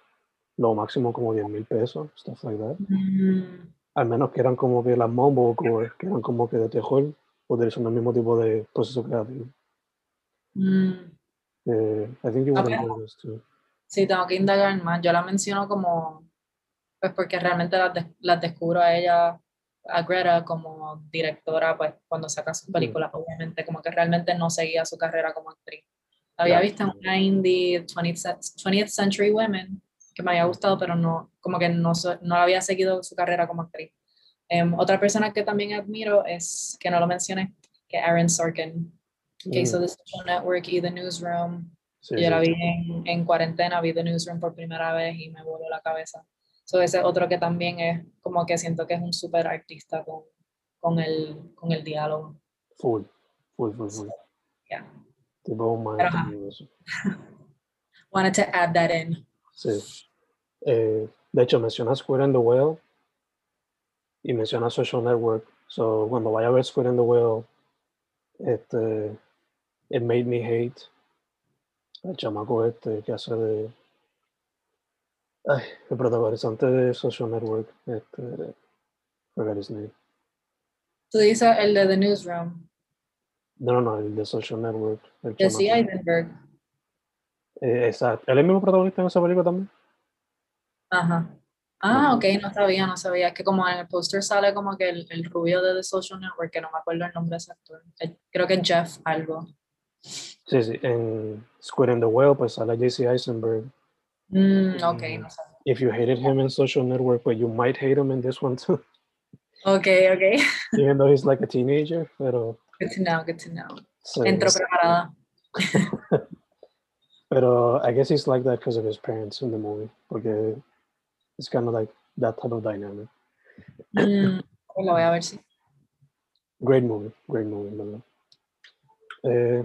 lo máximo como 10 mil pesos, stuff like that. Mm, Al menos que eran como que las mumblecore, que eran como que de terror, utilizando el mismo tipo de proceso creativo. mm. Eh, I think you would Ok. enjoy this too. Sí, tengo que indagar más. Yo la menciono como, pues porque realmente las, des- las descubro a ella, a Greta, como directora, pues cuando saca sus películas, obviamente, como que realmente no seguía su carrera como actriz. Había visto en una indie, 20th, cen- 20th Century Women, que me había gustado, pero no, como que no, no había seguido su carrera como actriz. Em, otra persona que también admiro es, que no lo mencioné, que Aaron Sorkin, que hizo Mm, The Social Network y The Newsroom. sí, Yo sí, la vi en, en cuarentena, vi The Newsroom por primera vez y me voló la cabeza. So, ese es otro que también es como que siento que es un súper artista con, con, el, con el diálogo. Full, full, full, full. Yeah. Tipo un maestro. (laughs) Wanted to add that in. Sí. Eh, de hecho, menciona Square and the Whale y menciona Social Network. So, cuando vaya a ver Square and the Whale, este, It Made Me Hate, el chamaco este que hace de. Ay, el protagonizante de Social Network, este, forgot his name. Tú dices el de The Newsroom, No, no, no, el de Social Network. El de chamaco. Eisenberg. Eh, exacto. ¿Él es el mismo protagonista en esa película también? Ajá. Ah, Ok. no sabía, no sabía. Es que como en el póster sale como que el, el rubio de The Social Network, que no me acuerdo el nombre exacto. Eh, Creo que es Jeff algo. Sí, sí. En Square and the Whale, pues sale JC Eisenberg. Mm, ok, Mm. if you hated him in Social Network, but you might hate him in this one too, Ok, ok. (laughs) even though he's like a teenager. Pero, Good to know, good to know. so, Entro preparada. (laughs) pero I guess he's like that because of his parents in the movie. Porque it's kind of like that type of dynamic. Mm, pues lo voy a ver si. Great movie, great movie. Eh,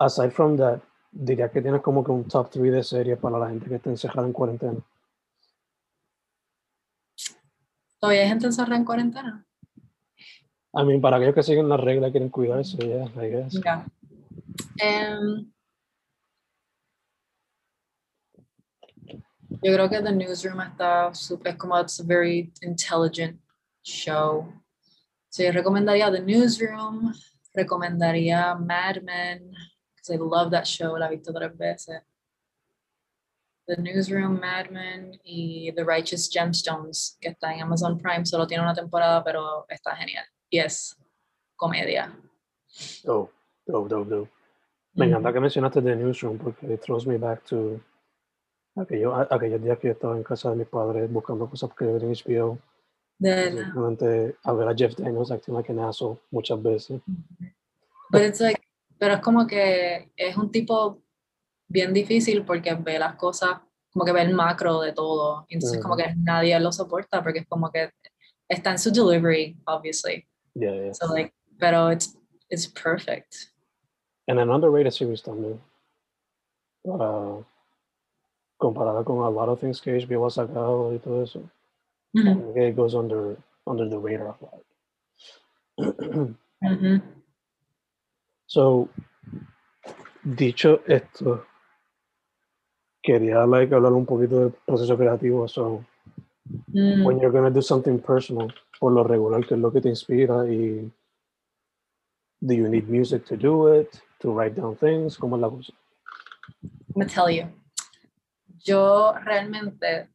aside from that, diría que tienes como que un top 3 de series para la gente que está encerrada en cuarentena. ¿Todavía hay gente encerrada en cuarentena? I mean, para aquellos que siguen las reglas quieren cuidarse, yeah, I guess. Ya. Em, yo creo que The Newsroom está súper, es como it's a very intelligent show. So yo recomendaría The Newsroom, recomendaría Mad Men, because I love that show, la he visto tres veces. The Newsroom, Mad Men y The Righteous Gemstones, que está en Amazon Prime, solo tiene una temporada, pero está genial. Y es comedia. Dope, dope, dope, dope. Me mm. encanta que mencionaste The Newsroom porque it throws me back to aquello, aquellos días que yo estaba en casa de mis padres buscando cosas que ver en HBO. De a ver a Jeff Daniels acting like an asshole muchas veces. Mm-hmm. But it's like, pero es como que es un tipo bien difícil porque ve las cosas, como que ve el macro de todo. Entonces, como que nadie lo soporta porque es como que está en su delivery, obviously. Yeah, yeah. So, like, pero it's, it's perfect. And an underrated series también. Para, comparada con a lot of things que HBO ha sacado y todo eso. Ujú, que It goes under, under the radar a lot. (clears throat) So, dicho esto, quería like, hablar un poquito del proceso creativo. So, Mm, when you're gonna do something personal, por lo regular, ¿qué es lo que te inspira? Y do you need music to do it? To write down things? ¿Cómo es la cosa? Me tell you. Yo realmente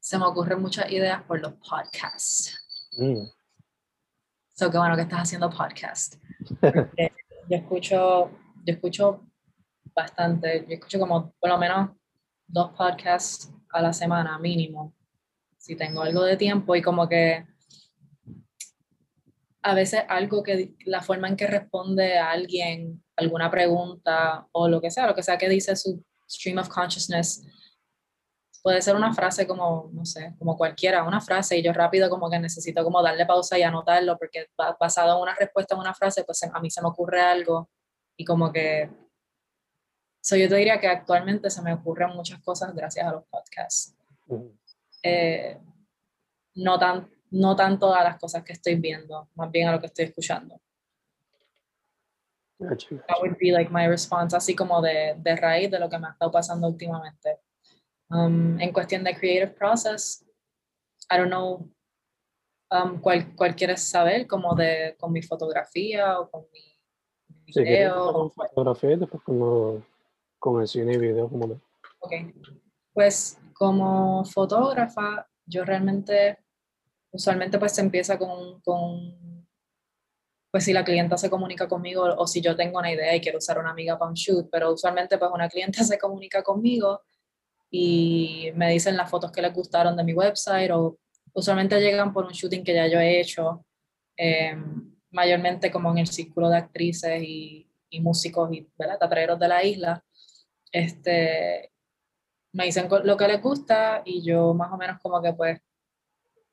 se me ocurren muchas ideas por los podcasts. Mm, So, qué bueno que estás haciendo podcast. (laughs) Porque yo escucho, yo escucho bastante, yo escucho como por lo menos dos podcasts a la semana mínimo, si tengo algo de tiempo y como que a veces algo que la forma en que responde a alguien alguna pregunta o lo que sea, lo que sea que dice su stream of consciousness, puede ser una frase como, no sé, como cualquiera, una frase y yo rápido como que necesito como darle pausa y anotarlo porque ba- basado en una respuesta en una frase, pues a mí se me ocurre algo y como que... So yo te diría que actualmente se me ocurren muchas cosas gracias a los podcasts. Eh, no, tan, no tanto a las cosas que estoy viendo, más bien a lo que estoy escuchando. That would be like my response, así como de, de raíz de lo que me ha estado pasando últimamente. Um, en cuestión de creative process, I don't know um, cuál, cuál quieres saber, como de con mi fotografía o con mi, Sí, video. empezar con fotografía y después con, lo- con el cine y video como de- Ok, pues como fotógrafa, yo realmente, usualmente pues se empieza con, con, pues si la clienta se comunica conmigo o si yo tengo una idea y quiero usar una amiga para un shoot, pero usualmente pues una clienta (laughs) se comunica conmigo y me dicen las fotos que les gustaron de mi website o usualmente llegan por un shooting que ya yo he hecho, eh, mayormente como en el círculo de actrices y, y músicos y teatreros de la isla. Este, me dicen lo que les gusta y yo más o menos como que pues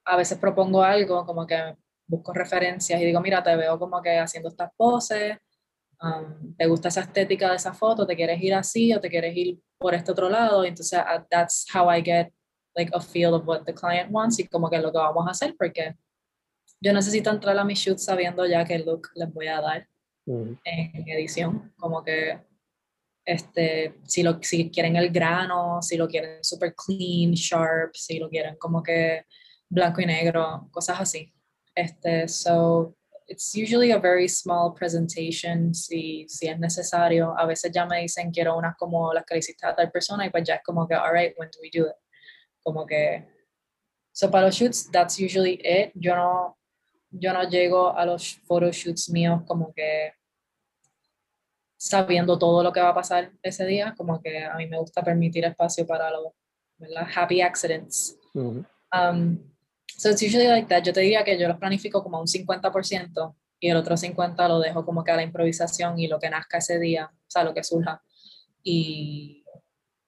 a veces propongo algo, como que busco referencias y digo, mira, te veo como que haciendo estas poses, um, te gusta esa estética de esa foto, te quieres ir así o te quieres ir por este otro lado, entonces uh, that's how I get like a feel of what the client wants y como que lo que vamos a hacer porque yo necesito entrar a mi shoot sabiendo ya qué look les voy a dar en edición, como que este, si, lo, si quieren el grano, si lo quieren super clean, sharp, si lo quieren como que blanco y negro, cosas así. Este, so, it's usually a very small presentation si, si es necesario. A veces ya me dicen quiero unas como las que le hiciste a tal persona y pues ya es como que, alright, when do we do it? Como que, so para los shoots, that's usually it. Yo no, yo no llego a los photoshoots míos como que sabiendo todo lo que va a pasar ese día, como que a mí me gusta permitir espacio para lo, ¿verdad? Happy accidents. Um, so it's usually like that. Yo te diría que yo los planifico como un 50% y el otro 50% lo dejo como que a la improvisación y lo que nazca ese día, o sea, lo que surja. Y,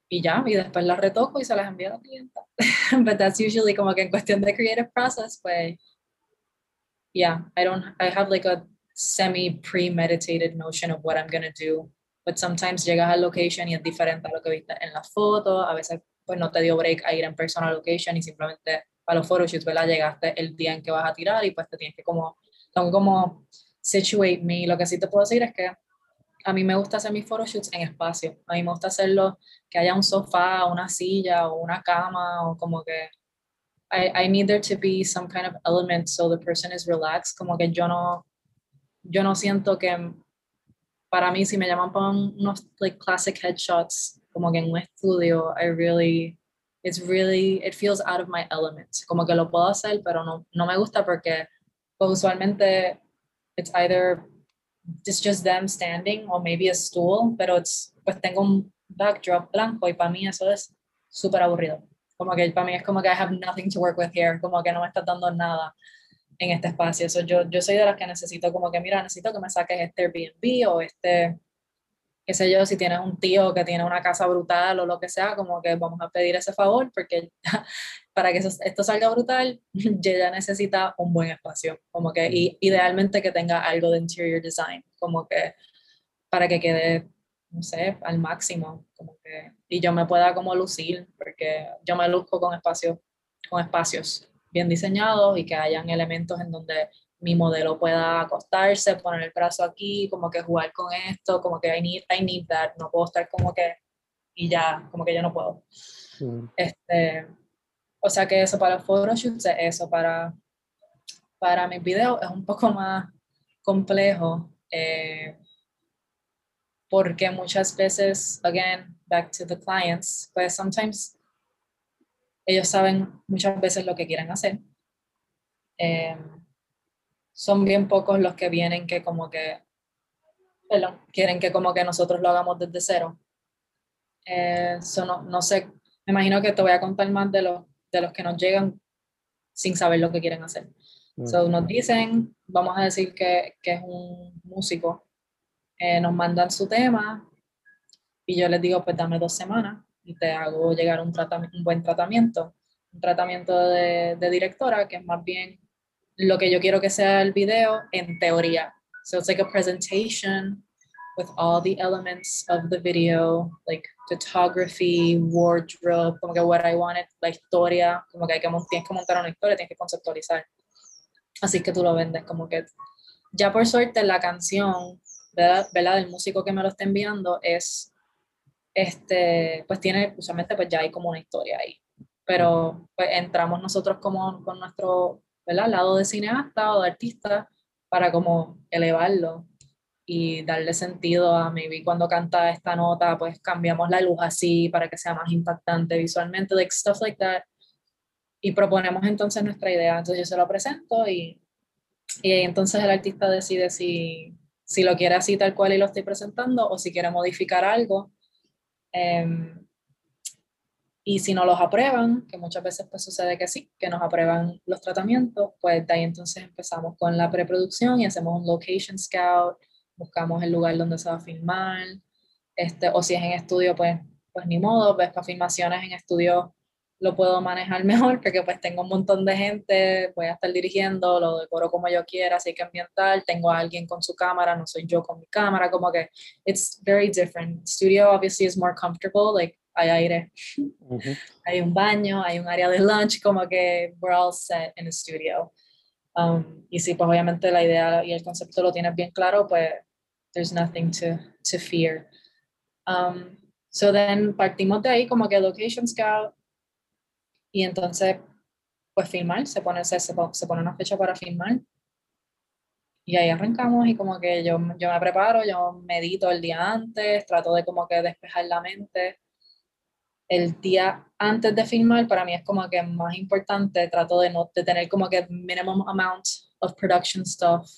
y ya, y después las retoco y se las envío a la clienta. (laughs) But that's usually como que en cuestión de creative process, pues, yeah, I don't, I have like a semi premeditated notion of what I'm gonna do. But sometimes llegas al location y es diferente a lo que viste en la foto. A veces, pues no te dio break a ir en persona al location y simplemente a los photoshoots, ¿verdad? Llegaste el día en que vas a tirar y pues te tienes que como, como situate me. Lo que sí te puedo decir es que a mí me gusta hacer mis photoshoots en espacio. A mí me gusta hacerlo que haya un sofá, una silla o una cama o como que I, I need there to be some kind of element so the person is relaxed. Como que yo no, yo no siento que para mí si me llaman para un- unos like classic headshots como que en un estudio I really it's really it feels out of my element como que lo puedo hacer pero no no me gusta porque pues usualmente it's either it's just them standing or maybe a stool pero it's pues tengo un backdrop blanco y para mí eso es súper aburrido como que para mí es como que I have nothing to work with here como que no me estás dando nada en este espacio. So, yo, yo soy de las que necesito como que, mira, necesito que me saques este Airbnb o este, qué sé yo, si tienes un tío que tiene una casa brutal o lo que sea, como que vamos a pedir ese favor porque (laughs) para que eso- esto salga brutal, (laughs) ya necesita un buen espacio, como que y, idealmente que tenga algo de interior design, como que para que quede, no sé, al máximo, como que, y yo me pueda como lucir, porque yo me luzco con espacios, con espacios bien diseñados y que hayan elementos en donde mi modelo pueda acostarse, poner el brazo aquí, como que jugar con esto, como que I need, I need that, no puedo estar como que, y ya, como que yo no puedo. Mm. Este, o sea que eso para photoshoots es eso, para, para mis videos es un poco más complejo, eh, porque muchas veces, again, back to the clients, pues sometimes ellos saben muchas veces lo que quieren hacer. Eh, son bien pocos los que vienen que como que, perdón, quieren que como que nosotros lo hagamos desde cero. Eh, so no, no sé, me imagino que te voy a contar más de los, de los que nos llegan sin saber lo que quieren hacer. Mm. So, nos dicen, vamos a decir que, que es un músico, eh, nos mandan su tema y yo les digo, pues dame dos semanas y te hago llegar un, un buen tratamiento, un tratamiento de, de directora que es más bien lo que yo quiero que sea el video en teoría. So it's like a presentation with all the elements of the video, like photography, wardrobe, como que what I wanted, la historia, como que hay que tienes que montar una historia, tienes que conceptualizar. Así que tú lo vendes, como que ya por suerte la canción, ¿verdad? ¿verdad? Del músico que me lo está enviando es, este, pues tiene, usualmente pues ya hay como una historia ahí. Pero pues entramos nosotros como con nuestro, ¿verdad? Lado de cineasta o de artista para como elevarlo y darle sentido a maybe cuando canta esta nota, pues cambiamos la luz así para que sea más impactante visualmente, like stuff like that. Y proponemos entonces nuestra idea. Entonces yo se lo presento y, y entonces el artista decide si, si lo quiere así tal cual y lo estoy presentando o si quiere modificar algo. Em, y si no los aprueban, que muchas veces pues sucede que sí, que nos aprueban los tratamientos, pues de ahí entonces empezamos con la preproducción y hacemos un location scout, buscamos el lugar donde se va a filmar, este, o si es en estudio, pues, pues ni modo, ves para filmaciones en estudio lo puedo manejar (laughs) mejor porque pues tengo un montón de gente, voy a estar dirigiendo, lo decoro como yo quiera, así que ambiental, tengo a alguien con su cámara, no soy yo con mi cámara, como que it's very different. Studio obviously is more comfortable, like hay aire, Ujú. hay un baño, hay un área de lunch, como que we're all set in a studio. Um, y si pues obviamente la idea y el concepto lo tienes bien claro, pues there's nothing to, to fear. Um, so then partimos de ahí como que location scout y entonces pues filmar, se pone, se, se pone una fecha para filmar y ahí arrancamos y como que yo, yo me preparo, yo medito el día antes, trato de como que despejar la mente. El día antes de filmar para mí es como que más importante, trato de no de tener como que minimum amount of production stuff.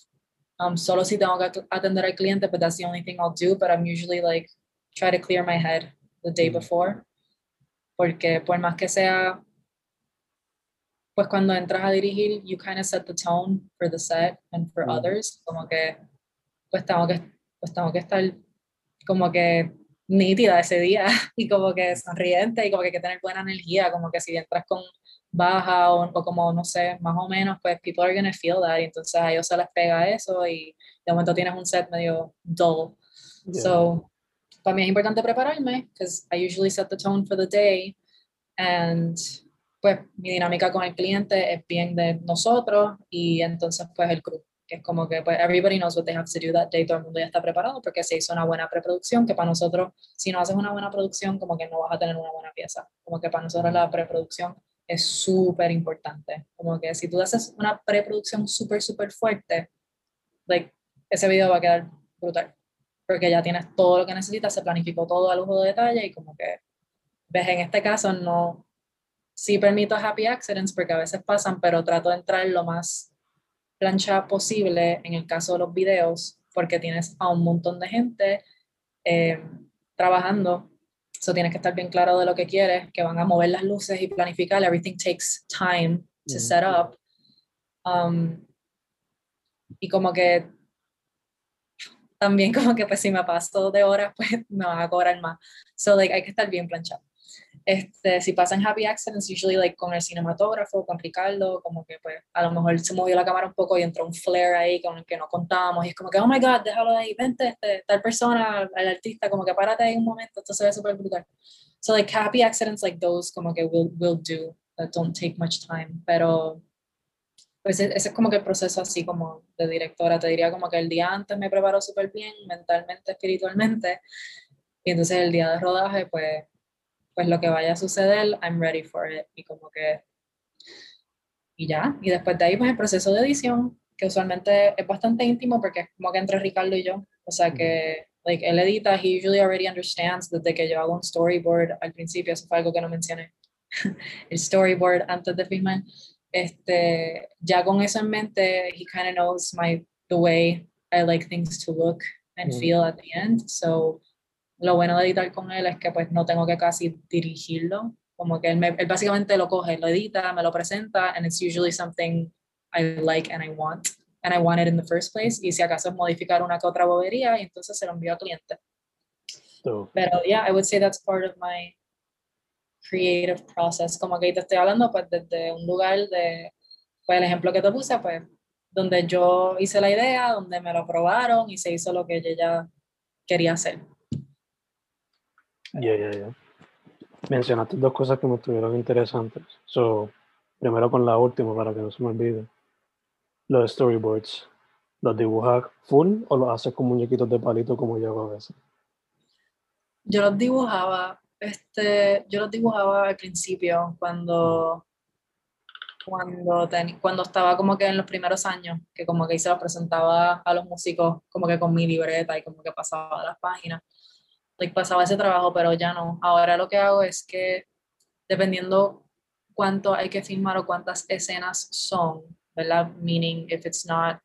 Um, solo si tengo que atender al cliente, but that's the only thing I'll do, but I'm usually like try to clear my head the day Mm. before. porque por más que sea, pues cuando entras a dirigir, you kind of set the tone for the set and for others, como que pues tengo que, pues tengo que estar como que nítida ese día (laughs) y como que sonriente y como que hay que tener buena energía, como que si entras con baja o, o, como, no sé, más o menos, pues people are gonna feel that y entonces a ellos se les pega eso y de momento tienes un set medio dull. Yeah. So, para mí es importante prepararme, because I usually set the tone for the day and pues mi dinámica con el cliente es bien de nosotros y entonces pues el crew que es como que pues everybody knows what they have to do that day, todo el mundo ya está preparado porque se hizo una buena preproducción, que para nosotros, si no haces una buena producción, como que no vas a tener una buena pieza, como que para nosotros la preproducción es súper importante, como que si tú haces una preproducción súper, súper fuerte, like, ese video va a quedar brutal, porque ya tienes todo lo que necesitas, se planificó todo a lujo de detalle y como que, ves, en este caso no, sí permito happy accidents porque a veces pasan, pero trato de entrar lo más plancha posible en el caso de los videos, porque tienes a un montón de gente eh, trabajando. So tienes que estar bien claro de lo que quieres, que van a mover las luces y planificar. Everything takes time to set up. Um, y como que también como que pues si me paso de horas, (laughs) pues me van a cobrar más. So like hay que estar bien planchado. Este, si pasan happy accidents, usually like con el cinematógrafo, con Ricardo, como que pues a lo mejor se movió la cámara un poco y entró un flare ahí con el que no contábamos y es como que, oh my god, déjalo ahí, vente, este, tal persona, el artista, como que párate ahí un momento, esto se ve súper brutal. So like happy accidents like those como que will, will do, that don't take much time, pero pues e, ese es como que el proceso así como de directora, te diría como que el día antes me preparo súper bien, mentalmente, espiritualmente, y entonces el día de rodaje pues pues lo que vaya a suceder, I'm ready for it. Y como que, y ya. Y después de ahí, pues el proceso de edición, que usualmente es bastante íntimo porque es como que entre Ricardo y yo. O sea que, like, él edita, he usually already understands desde que yo hago un storyboard al principio, eso fue algo que no mencioné. (laughs) el storyboard antes de filmar. Este, ya con eso en mente, he kind of knows my, the way I like things to look and feel at the end. So, lo bueno de editar con él es que pues no tengo que casi dirigirlo, como que él, me, él básicamente lo coge, lo edita, me lo presenta, and it's usually something I like and I want, and I want it in the first place, y si acaso es modificar una que otra bobería, y entonces se lo envío al cliente. Pero yeah, I would say that's part of my creative process, como que te estoy hablando pues desde un lugar de, pues el ejemplo que te puse, pues donde yo hice la idea, donde me lo aprobaron y se hizo lo que ella quería hacer. Ya, ya, ya. Mencionaste dos cosas que me estuvieron interesantes. So, primero con la última, para que no se me olvide. Los storyboards. ¿Los dibujas full o los haces con muñequitos de palito como yo hago a veces? Yo los dibujaba, este, yo los dibujaba al principio, cuando, cuando, cuando estaba como que en los primeros años, que como que se los presentaba a los músicos como que con mi libreta y como que pasaba las páginas like, pasaba ese trabajo, pero ya no. Ahora lo que hago es que dependiendo cuánto hay que filmar o cuántas escenas son, ¿verdad? Meaning, if it's not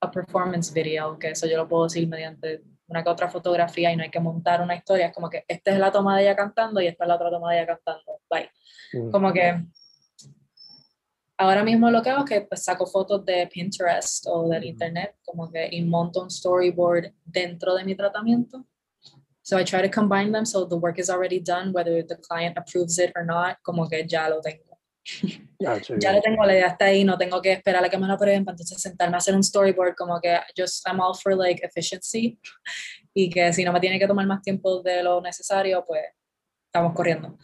a performance video, que eso yo lo puedo decir mediante una que otra fotografía y no hay que montar una historia, es como que esta es la toma de ella cantando y esta es la otra toma de ella cantando, bye. Mm. Como que ahora mismo lo que hago es que pues, saco fotos de Pinterest o del internet, como que y monto un storyboard dentro de mi tratamiento So I try to combine them so the work is already done, whether the client approves it or not, como que ya lo tengo. (laughs) ya lo tengo, la idea está ahí, no tengo que esperar a que me lo aprueben para entonces sentarme a hacer un storyboard, como que just I'm all for like efficiency y que si no me tiene que tomar más tiempo de lo necesario, pues estamos corriendo.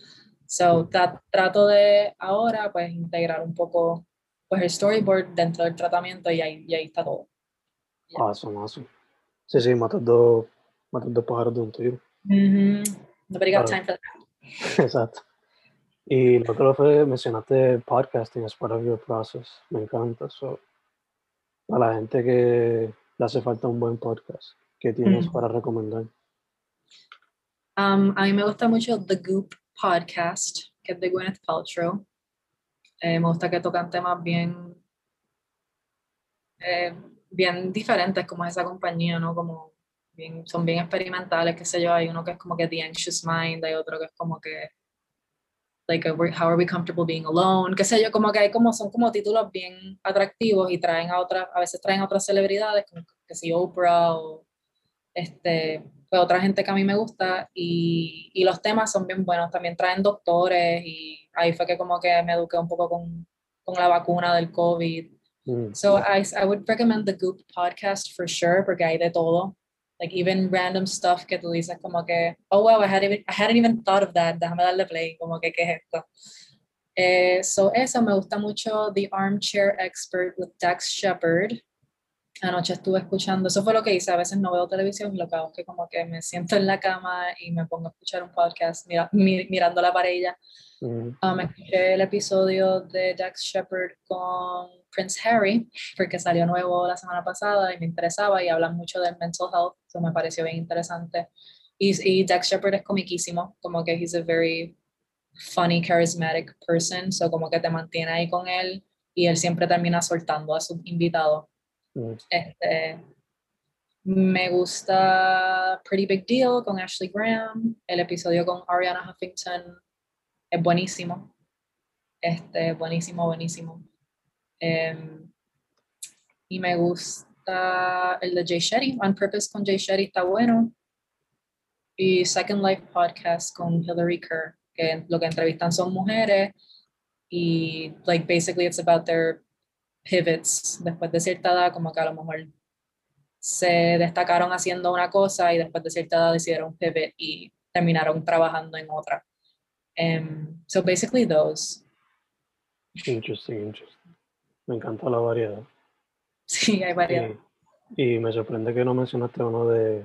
So trato de ahora pues integrar un poco pues el storyboard dentro del tratamiento y ahí, y ahí está todo. Yeah. Awesome, awesome. Sí, sí, matando matando pájaros de un tiro. Nobody got time for that. Exacto. Y lo otro fue, mencionaste podcasting as part of your process. Me encanta. So, a la gente que le hace falta un buen podcast, ¿qué tienes para recomendar? Um, a mí me gusta mucho The Goop Podcast, que es de Gwyneth Paltrow. Eh, me gusta que tocan temas bien, eh, bien diferentes, como esa compañía, ¿no? Como son bien experimentales, qué sé yo, hay uno que es como que The Anxious Mind, hay otro que es como que like how are we comfortable being alone, qué sé yo, como que hay como, son como títulos bien atractivos y traen a otras, a veces traen a otras celebridades, como que si Oprah o este, pues otra gente que a mí me gusta y, y los temas son bien buenos, también traen doctores y ahí fue que como que me eduqué un poco con, con la vacuna del COVID. Mm. So I, I would recommend the Goop podcast for sure, porque hay de todo. Like even random stuff que tú dices como que, oh wow, I hadn't even, I hadn't even thought of that, déjame darle play, como que, ¿qué es esto? Eh, so eso, me gusta mucho The Armchair Expert with Dax Shepard. Anoche estuve escuchando, eso fue lo que hice, a veces no veo televisión y lo que hago es que como que me siento en la cama y me pongo a escuchar un podcast mira, mi- mirando la parella. Mm. Um, escuché el episodio de Dax Shepard con Prince Harry, porque salió nuevo la semana pasada y me interesaba y hablan mucho del mental health, eso me pareció bien interesante. Y, y Dax Shepard es comiquísimo, como que he's a very funny, charismatic person, so como que te mantiene ahí con él y él siempre termina soltando a sus invitados. Mm. Este, me gusta Pretty Big Deal con Ashley Graham, el episodio con Ariana Huffington es buenísimo. Este, buenísimo, buenísimo. Em, y me gusta el de Jay Shetty, On Purpose con Jay Shetty está bueno. Y Second Life Podcast con Hillary Kerr, que lo que entrevistan son mujeres y like basically it's about their pivots después de cierta edad, como que a lo mejor se destacaron haciendo una cosa y después de cierta edad decidieron pivot y terminaron trabajando en otra. Um, so basically those. Interesting, interesting. Me encanta la variedad. Sí, hay varias. Y, y me sorprende que no mencionaste uno de,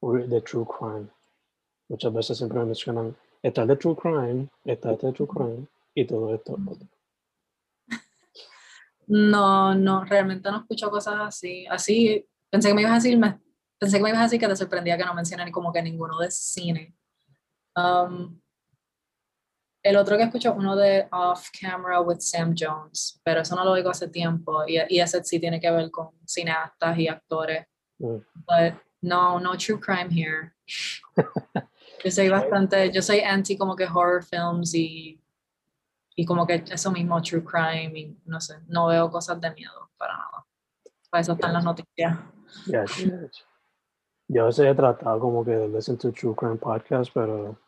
de True Crime. Muchas veces siempre me mencionan, está el de True Crime, está este de True Crime y todo esto. (laughs) No, no, realmente no escucho cosas así. Así, pensé que me ibas a decir, me- pensé que me ibas a decir que te sorprendía que no mencioné como que ninguno de cine. Um, el otro que escucho es uno de Off Camera with Sam Jones, pero eso no lo oigo hace tiempo y, y ese sí tiene que ver con cineastas y actores. Mm. But no, no true crime here. (laughs) Yo soy bastante, yo soy anti como que horror films y, y como que eso mismo, true crime y no sé, no veo cosas de miedo para nada. Para eso están las noticias. Ya, ya. Yo a veces he tratado como que de listen to True Crime podcast, pero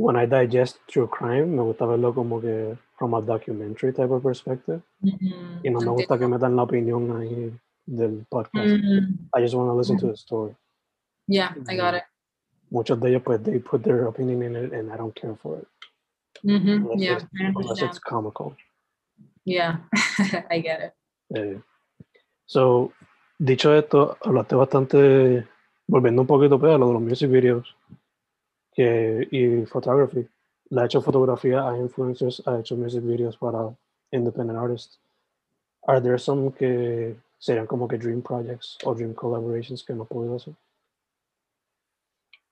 when I digest True Crime, me gusta verlo como que from a documentary type of perspective. Ujú, Y no me gusta que entiendo. metan la opinión ahí del podcast. Ujú, I just want to listen to the mm-hmm. story. Yeah, I got it. Muchos de ellos, pues, they put their opinion in it and I don't care for it. Ujú, Unless, Yeah, it's, unless it's comical. Yeah, (laughs) I get it. Eh, so, dicho esto, hablaste bastante, volviendo un poquito pues, a lo de los music videos que, y photography. Le ha hecho fotografía a influencers, ha hecho music videos para independent artists. Are there some que serían como que dream projects o dream collaborations que no podido hacer?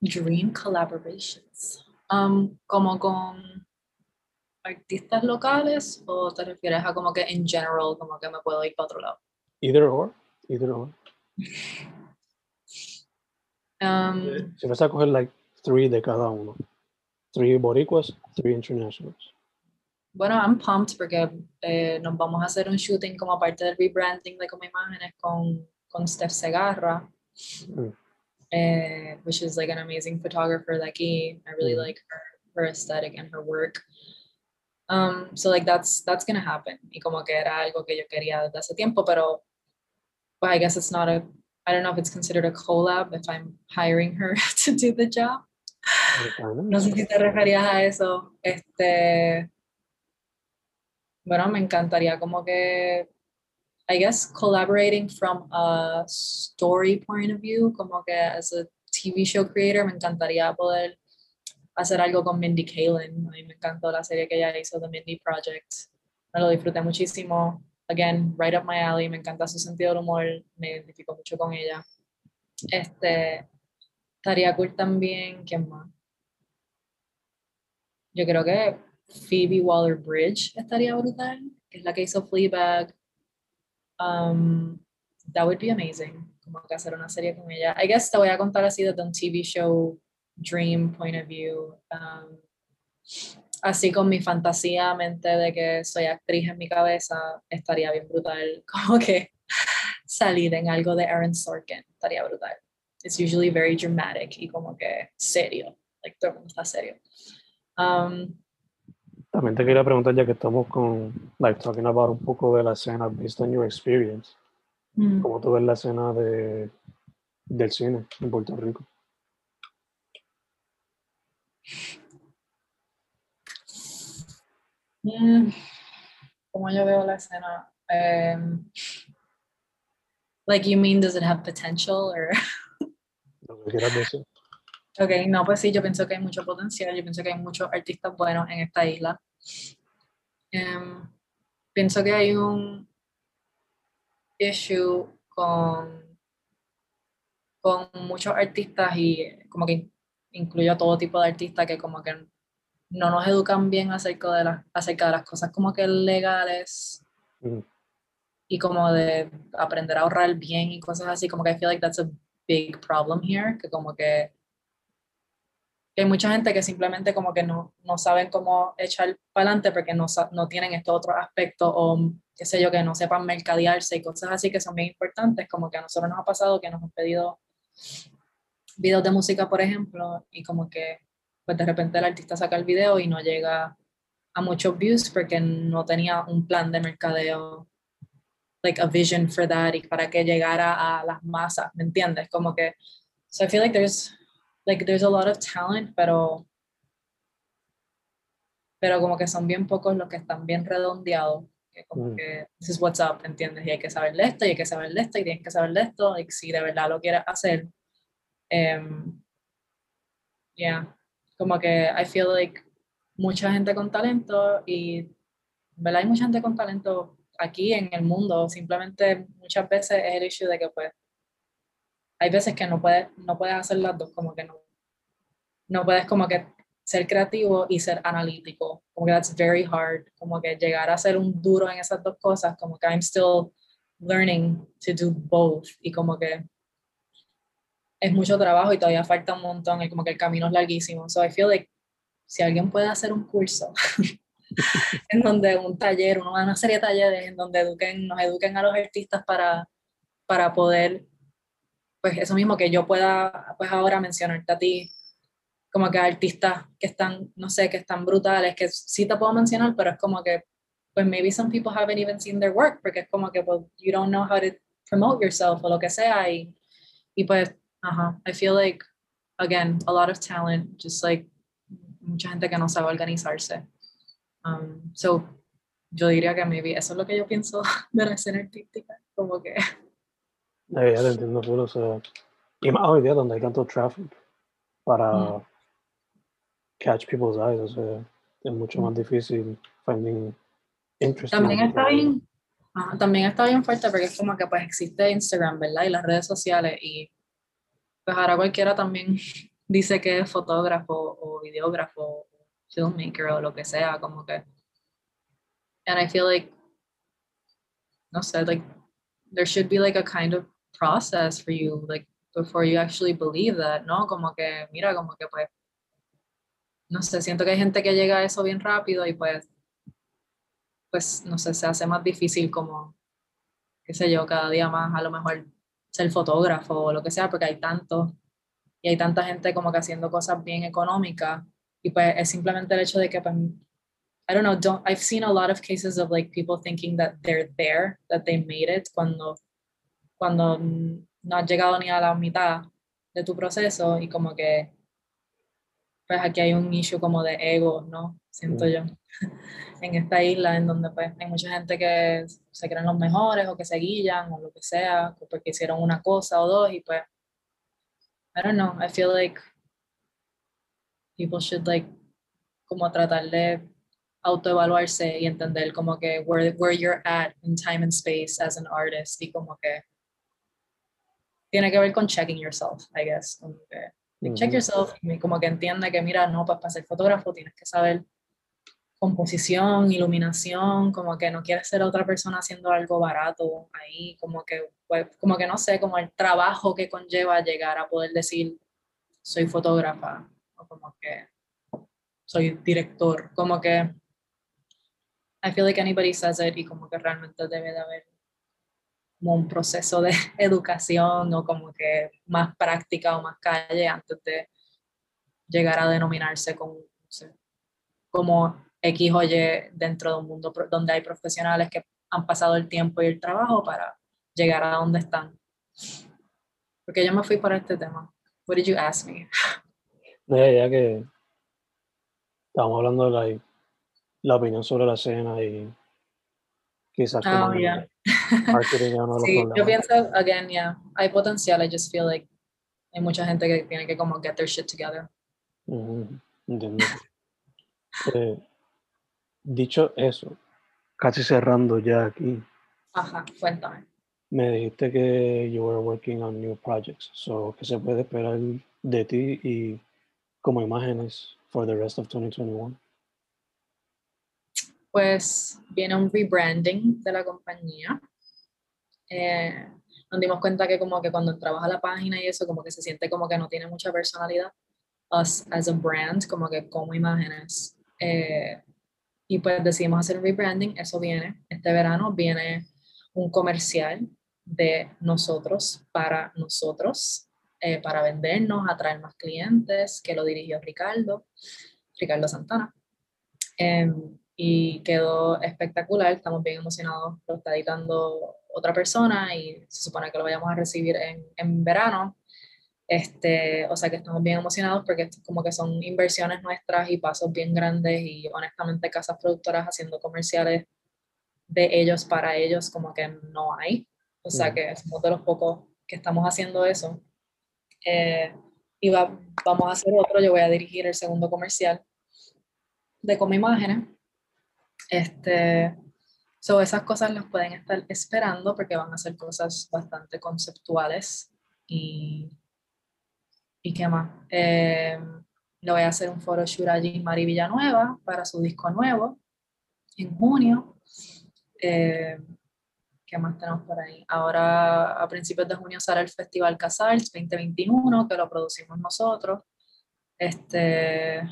Dream collaborations. Um, como con artistas locales o te refieres a como que en general, como que me puedo ir para otro lado? Either or, either or. (laughs) Um, Si vas a coger like three de cada uno. Three boricuas, three internationals. Bueno, I'm pumped porque eh, nos vamos a hacer un shooting como parte del rebranding de Como Imágenes con, con Steph Segarra, Mm. eh, which is like an amazing photographer de aquí. I really Mm. like her, her aesthetic and her work. Um, so like that's that's gonna happen. Y como que era algo que yo quería desde hace tiempo, pero well, I guess it's not a I don't know if it's considered a collab if I'm hiring her (laughs) to do the job. No sé si te referías a eso. Este, bueno, me encantaría como que, I guess, collaborating from a story point of view, como que as a TV show creator, me encantaría poder hacer algo con Mindy Kaling. A mí me encantó la serie que ella hizo, The Mindy Project. Me lo disfruté muchísimo. Again, right up my alley. Me encanta su sentido del humor. Me identifico mucho con ella. Este, estaría cool también, ¿quién más? Yo creo que Phoebe Waller-Bridge estaría brutal, que es la que hizo Fleabag. Um, that would be amazing, como que hacer una serie con ella. I guess te voy a contar así desde un TV show dream point of view. Um, así con mi fantasía mente de que soy actriz en mi cabeza, estaría bien brutal (laughs) como que salir en algo de Aaron Sorkin, estaría brutal. It's usually very dramatic y como que serio, like todo el mundo está serio. Um, También te quería preguntar, ya que estamos con, like, talking about un poco de la escena based on your experience, mm, ¿cómo tú ves la escena de, del cine en Puerto Rico? mm, como yo veo la escena, um, like you mean does it have potential or (laughs) Lo que quieras decir. Ok, no, pues sí, yo pienso que hay mucho potencial, yo pienso que hay muchos artistas buenos en esta isla. Em, pienso que hay un issue con, con muchos artistas y como que incluyo a todo tipo de artistas que como que no nos educan bien acerca de, las acerca de las cosas como que legales Mm. y como de aprender a ahorrar bien y cosas así, como que I feel like that's a big problem here, que como que, que hay mucha gente que simplemente como que no, no saben cómo echar para adelante porque no, no tienen estos otros aspectos o qué sé yo, que no sepan mercadearse y cosas así que son bien importantes, como que a nosotros nos ha pasado que nos han pedido videos de música, por ejemplo, y como que pues de repente el artista saca el video y no llega a muchos views porque no tenía un plan de mercadeo like a vision for that y para que llegara a las masas, ¿me entiendes? Como que, so I feel like there's, like there's a lot of talent, pero, pero como que son bien pocos los que están bien redondeados, que como Mm. que, this is what's up, ¿entiendes? Y hay que saber de esto, y hay que saber de esto, y tienes que saber de esto, y si de verdad lo quieres hacer. Um, yeah, como que I feel like mucha gente con talento y, ¿verdad? Hay mucha gente con talento aquí en el mundo, simplemente muchas veces es el issue de que pues hay veces que no puedes, no puedes hacer las dos, como que no, no puedes como que ser creativo y ser analítico, como que that's very hard, como que llegar a ser un duro en esas dos cosas, como que I'm still learning to do both. Y como que es mucho trabajo y todavía falta un montón y como que el camino es larguísimo, so I feel like si alguien puede hacer un curso (laughs) (laughs) en donde un taller, una, serie de talleres en donde eduquen, nos eduquen a los artistas para, para poder, pues eso mismo que yo pueda, pues ahora mencionarte a ti, como que artistas que están, no sé, que están brutales, que sí te puedo mencionar, pero es como que, pues maybe some people haven't even seen their work, porque es como que, pues, you don't know how to promote yourself o lo que sea, y, y pues, ajá, I feel like, again, a lot of talent, just like, mucha gente que no sabe organizarse. Um, so, yo diría que maybe eso es lo que yo pienso (laughs) de la escena artística, como que, (laughs) Eh, ya te entiendo, full, o sea, y más hoy día donde hay tanto traffic para Mm. catch people's eyes, o sea, es mucho Mm. más difícil finding interesting. también está bien, ajá, también está bien fuerte porque es como que pues existe Instagram, ¿verdad? Y las redes sociales y pues ahora cualquiera también (laughs) dice que es fotógrafo o videógrafo filmmaker o lo que sea, como que and I feel like no sé, like there should be like a kind of process for you like before you actually believe that, ¿no? Como que mira, como que pues no sé, siento que hay gente que llega a eso bien rápido y pues pues no sé, se hace más difícil como qué sé yo, cada día más a lo mejor ser fotógrafo o lo que sea, porque hay tanto y hay tanta gente como que haciendo cosas bien económicas y pues es simplemente el hecho de que pues, I don't know, don't, I've seen a lot of cases of like people thinking that they're there, that they made it cuando cuando no has llegado ni a la mitad de tu proceso y como que pues aquí hay un issue como de ego, ¿no? Siento Mm. yo (laughs) en esta isla en donde pues hay mucha gente que se creen los mejores o que se guillan o lo que sea porque hicieron una cosa o dos y pues I don't know, I feel like people should like como tratar de autoevaluarse y entender como que where, where you're at in time and space as an artist y como que tiene que ver con checking yourself, I guess, como que like, check yourself y como que entiende que mira, no, pues para ser fotógrafo tienes que saber composición, iluminación, como que no quieres ser otra persona haciendo algo barato ahí, como que, pues, como que no sé, como el trabajo que conlleva llegar a poder decir soy fotógrafa, como que, soy director, como que I feel like anybody says it y como que realmente debe de haber como un proceso de (laughs) educación o como que más práctica o más calle antes de llegar a denominarse como, como X o Y dentro de un mundo donde hay profesionales que han pasado el tiempo y el trabajo para llegar a donde están. Porque yo me fui para este tema. What did you ask me? (laughs) ya que estábamos hablando de la, la opinión sobre la escena y quizás oh, yeah. marketing es uno de los (laughs) sí, Yo pienso, again, yeah, hay potencial. I just feel like hay mucha gente que tiene que como get their shit together. Entiendo. (laughs) eh, dicho eso, casi cerrando ya aquí. Ajá, cuéntame. Me dijiste que you were working on new projects. So, ¿qué se puede esperar de ti y como imágenes for the rest of 2021? Pues viene un rebranding de la compañía. Eh, nos dimos cuenta que como que cuando entrabas a la página y eso, como que se siente como que no tiene mucha personalidad. Us as a brand, como que como imágenes. Eh, y pues decidimos hacer un rebranding. Eso viene este verano. Viene un comercial de nosotros para nosotros eh, para vendernos, atraer más clientes, que lo dirigió Ricardo, Ricardo Santana. Em, y quedó espectacular, estamos bien emocionados, lo está editando otra persona y se supone que lo vayamos a recibir en, en verano. Este, o sea que estamos bien emocionados porque como que son inversiones nuestras y pasos bien grandes y honestamente casas productoras haciendo comerciales de ellos para ellos como que no hay. O sea que somos de los pocos que estamos haciendo eso. Eh, y vamos a hacer otro, yo voy a dirigir el segundo comercial de Como Imágenes. Este, so esas cosas las pueden estar esperando porque van a ser cosas bastante conceptuales y, y qué más. Eh, le voy a hacer un photoshoot allí Mari Villanueva para su disco nuevo en junio. Eh, ¿Qué más tenemos por ahí? Ahora, a principios de junio sale el Festival Casals 2021, que lo producimos nosotros. Este,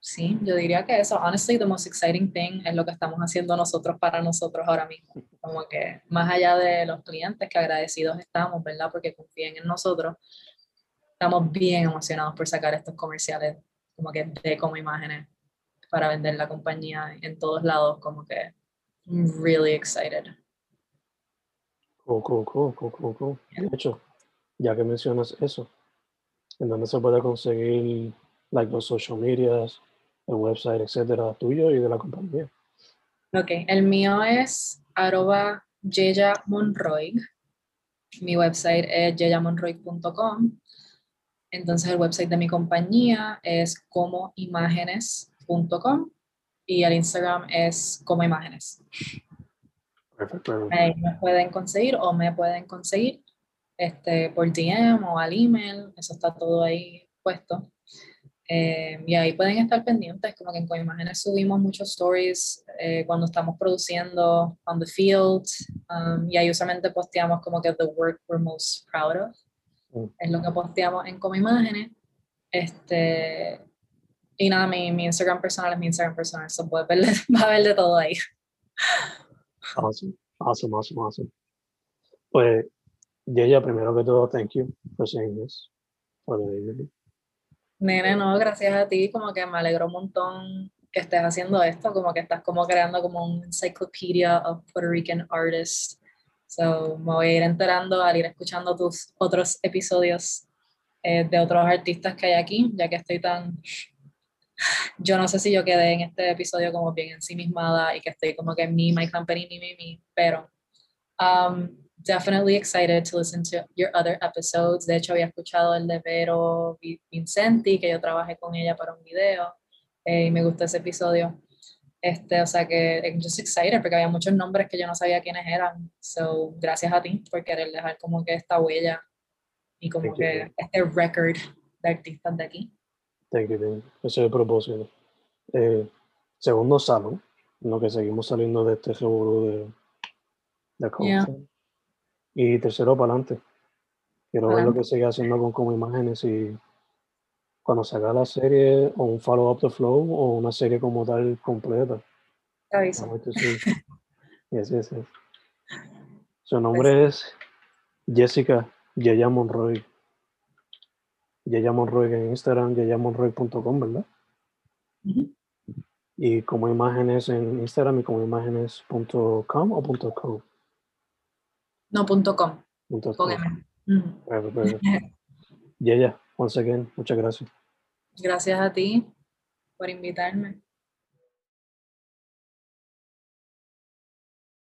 sí, yo diría que eso, honestly, the most exciting thing es lo que estamos haciendo nosotros para nosotros ahora mismo. Como que más allá de los clientes, que agradecidos estamos, ¿verdad? Porque confíen en nosotros, estamos bien emocionados por sacar estos comerciales, como que de como imágenes, para vender la compañía en todos lados, como que I'm really excited. Cool, cool, cool, cool, cool, cool. De hecho, ya que mencionas eso, ¿en dónde se puede conseguir like, los social medias, el website, etcétera, tuyo y de la compañía? Ok, el mío es arroba Monroy. Mi website es yeyamonroy.com. Entonces el website de mi compañía es comoimágenes.com y el Instagram es como imágenes. Perfecto. Ahí me pueden conseguir o me pueden conseguir este, por DM o al email, eso está todo ahí puesto. Eh, y ahí pueden estar pendientes, como que en Coimágenes subimos muchos stories eh, cuando estamos produciendo on the field, um, y ahí usualmente posteamos como que the work we're most proud of, mm. es lo que posteamos en Coimágenes. Este, y nada, mi, mi, Instagram personal es mi Instagram personal, so puedes ver, (laughs) va a ver de todo ahí. Awesome, awesome, awesome, awesome. Pues, Yeya, primero que todo, thank you for saying this for the interview. Nene, no, gracias a ti, como que me alegro un montón que estés haciendo esto, como que estás como creando como un encyclopedia of Puerto Rican artists. So, me voy a ir enterando al ir escuchando tus otros episodios eh, de otros artistas que hay aquí, ya que estoy tan (laughs) yo no sé si yo quedé en este episodio como bien ensimismada y que estoy como que mi, my company, mi, mi, mi, pero um, definitely excited to listen to your other episodes. De hecho, había escuchado el de Vero Vincenti, que yo trabajé con ella para un video, eh, y me gustó ese episodio. Este, o sea que I'm just excited porque había muchos nombres que yo no sabía quiénes eran. So, gracias a ti por querer dejar como que esta huella y como que este record de artistas de aquí. Thank you, Ese es el propósito. Eh, segundo salón, en lo que seguimos saliendo de este revolú de, de Y tercero para adelante. Quiero ver lo que sigue haciendo con como imágenes y cuando se haga la serie o un follow up the flow o una serie como tal completa. Yes, yes, yes. Su nombre es Jessica Yaya Monroy. Yaya Monroy en Instagram, yayamonroy.com, ¿verdad? Ujú. Y como imágenes en Instagram y como imágenes.com o punto .co. No, punto com, Punto com. Perfect, perfect. Yaya, once again, muchas gracias. Gracias a ti por invitarme.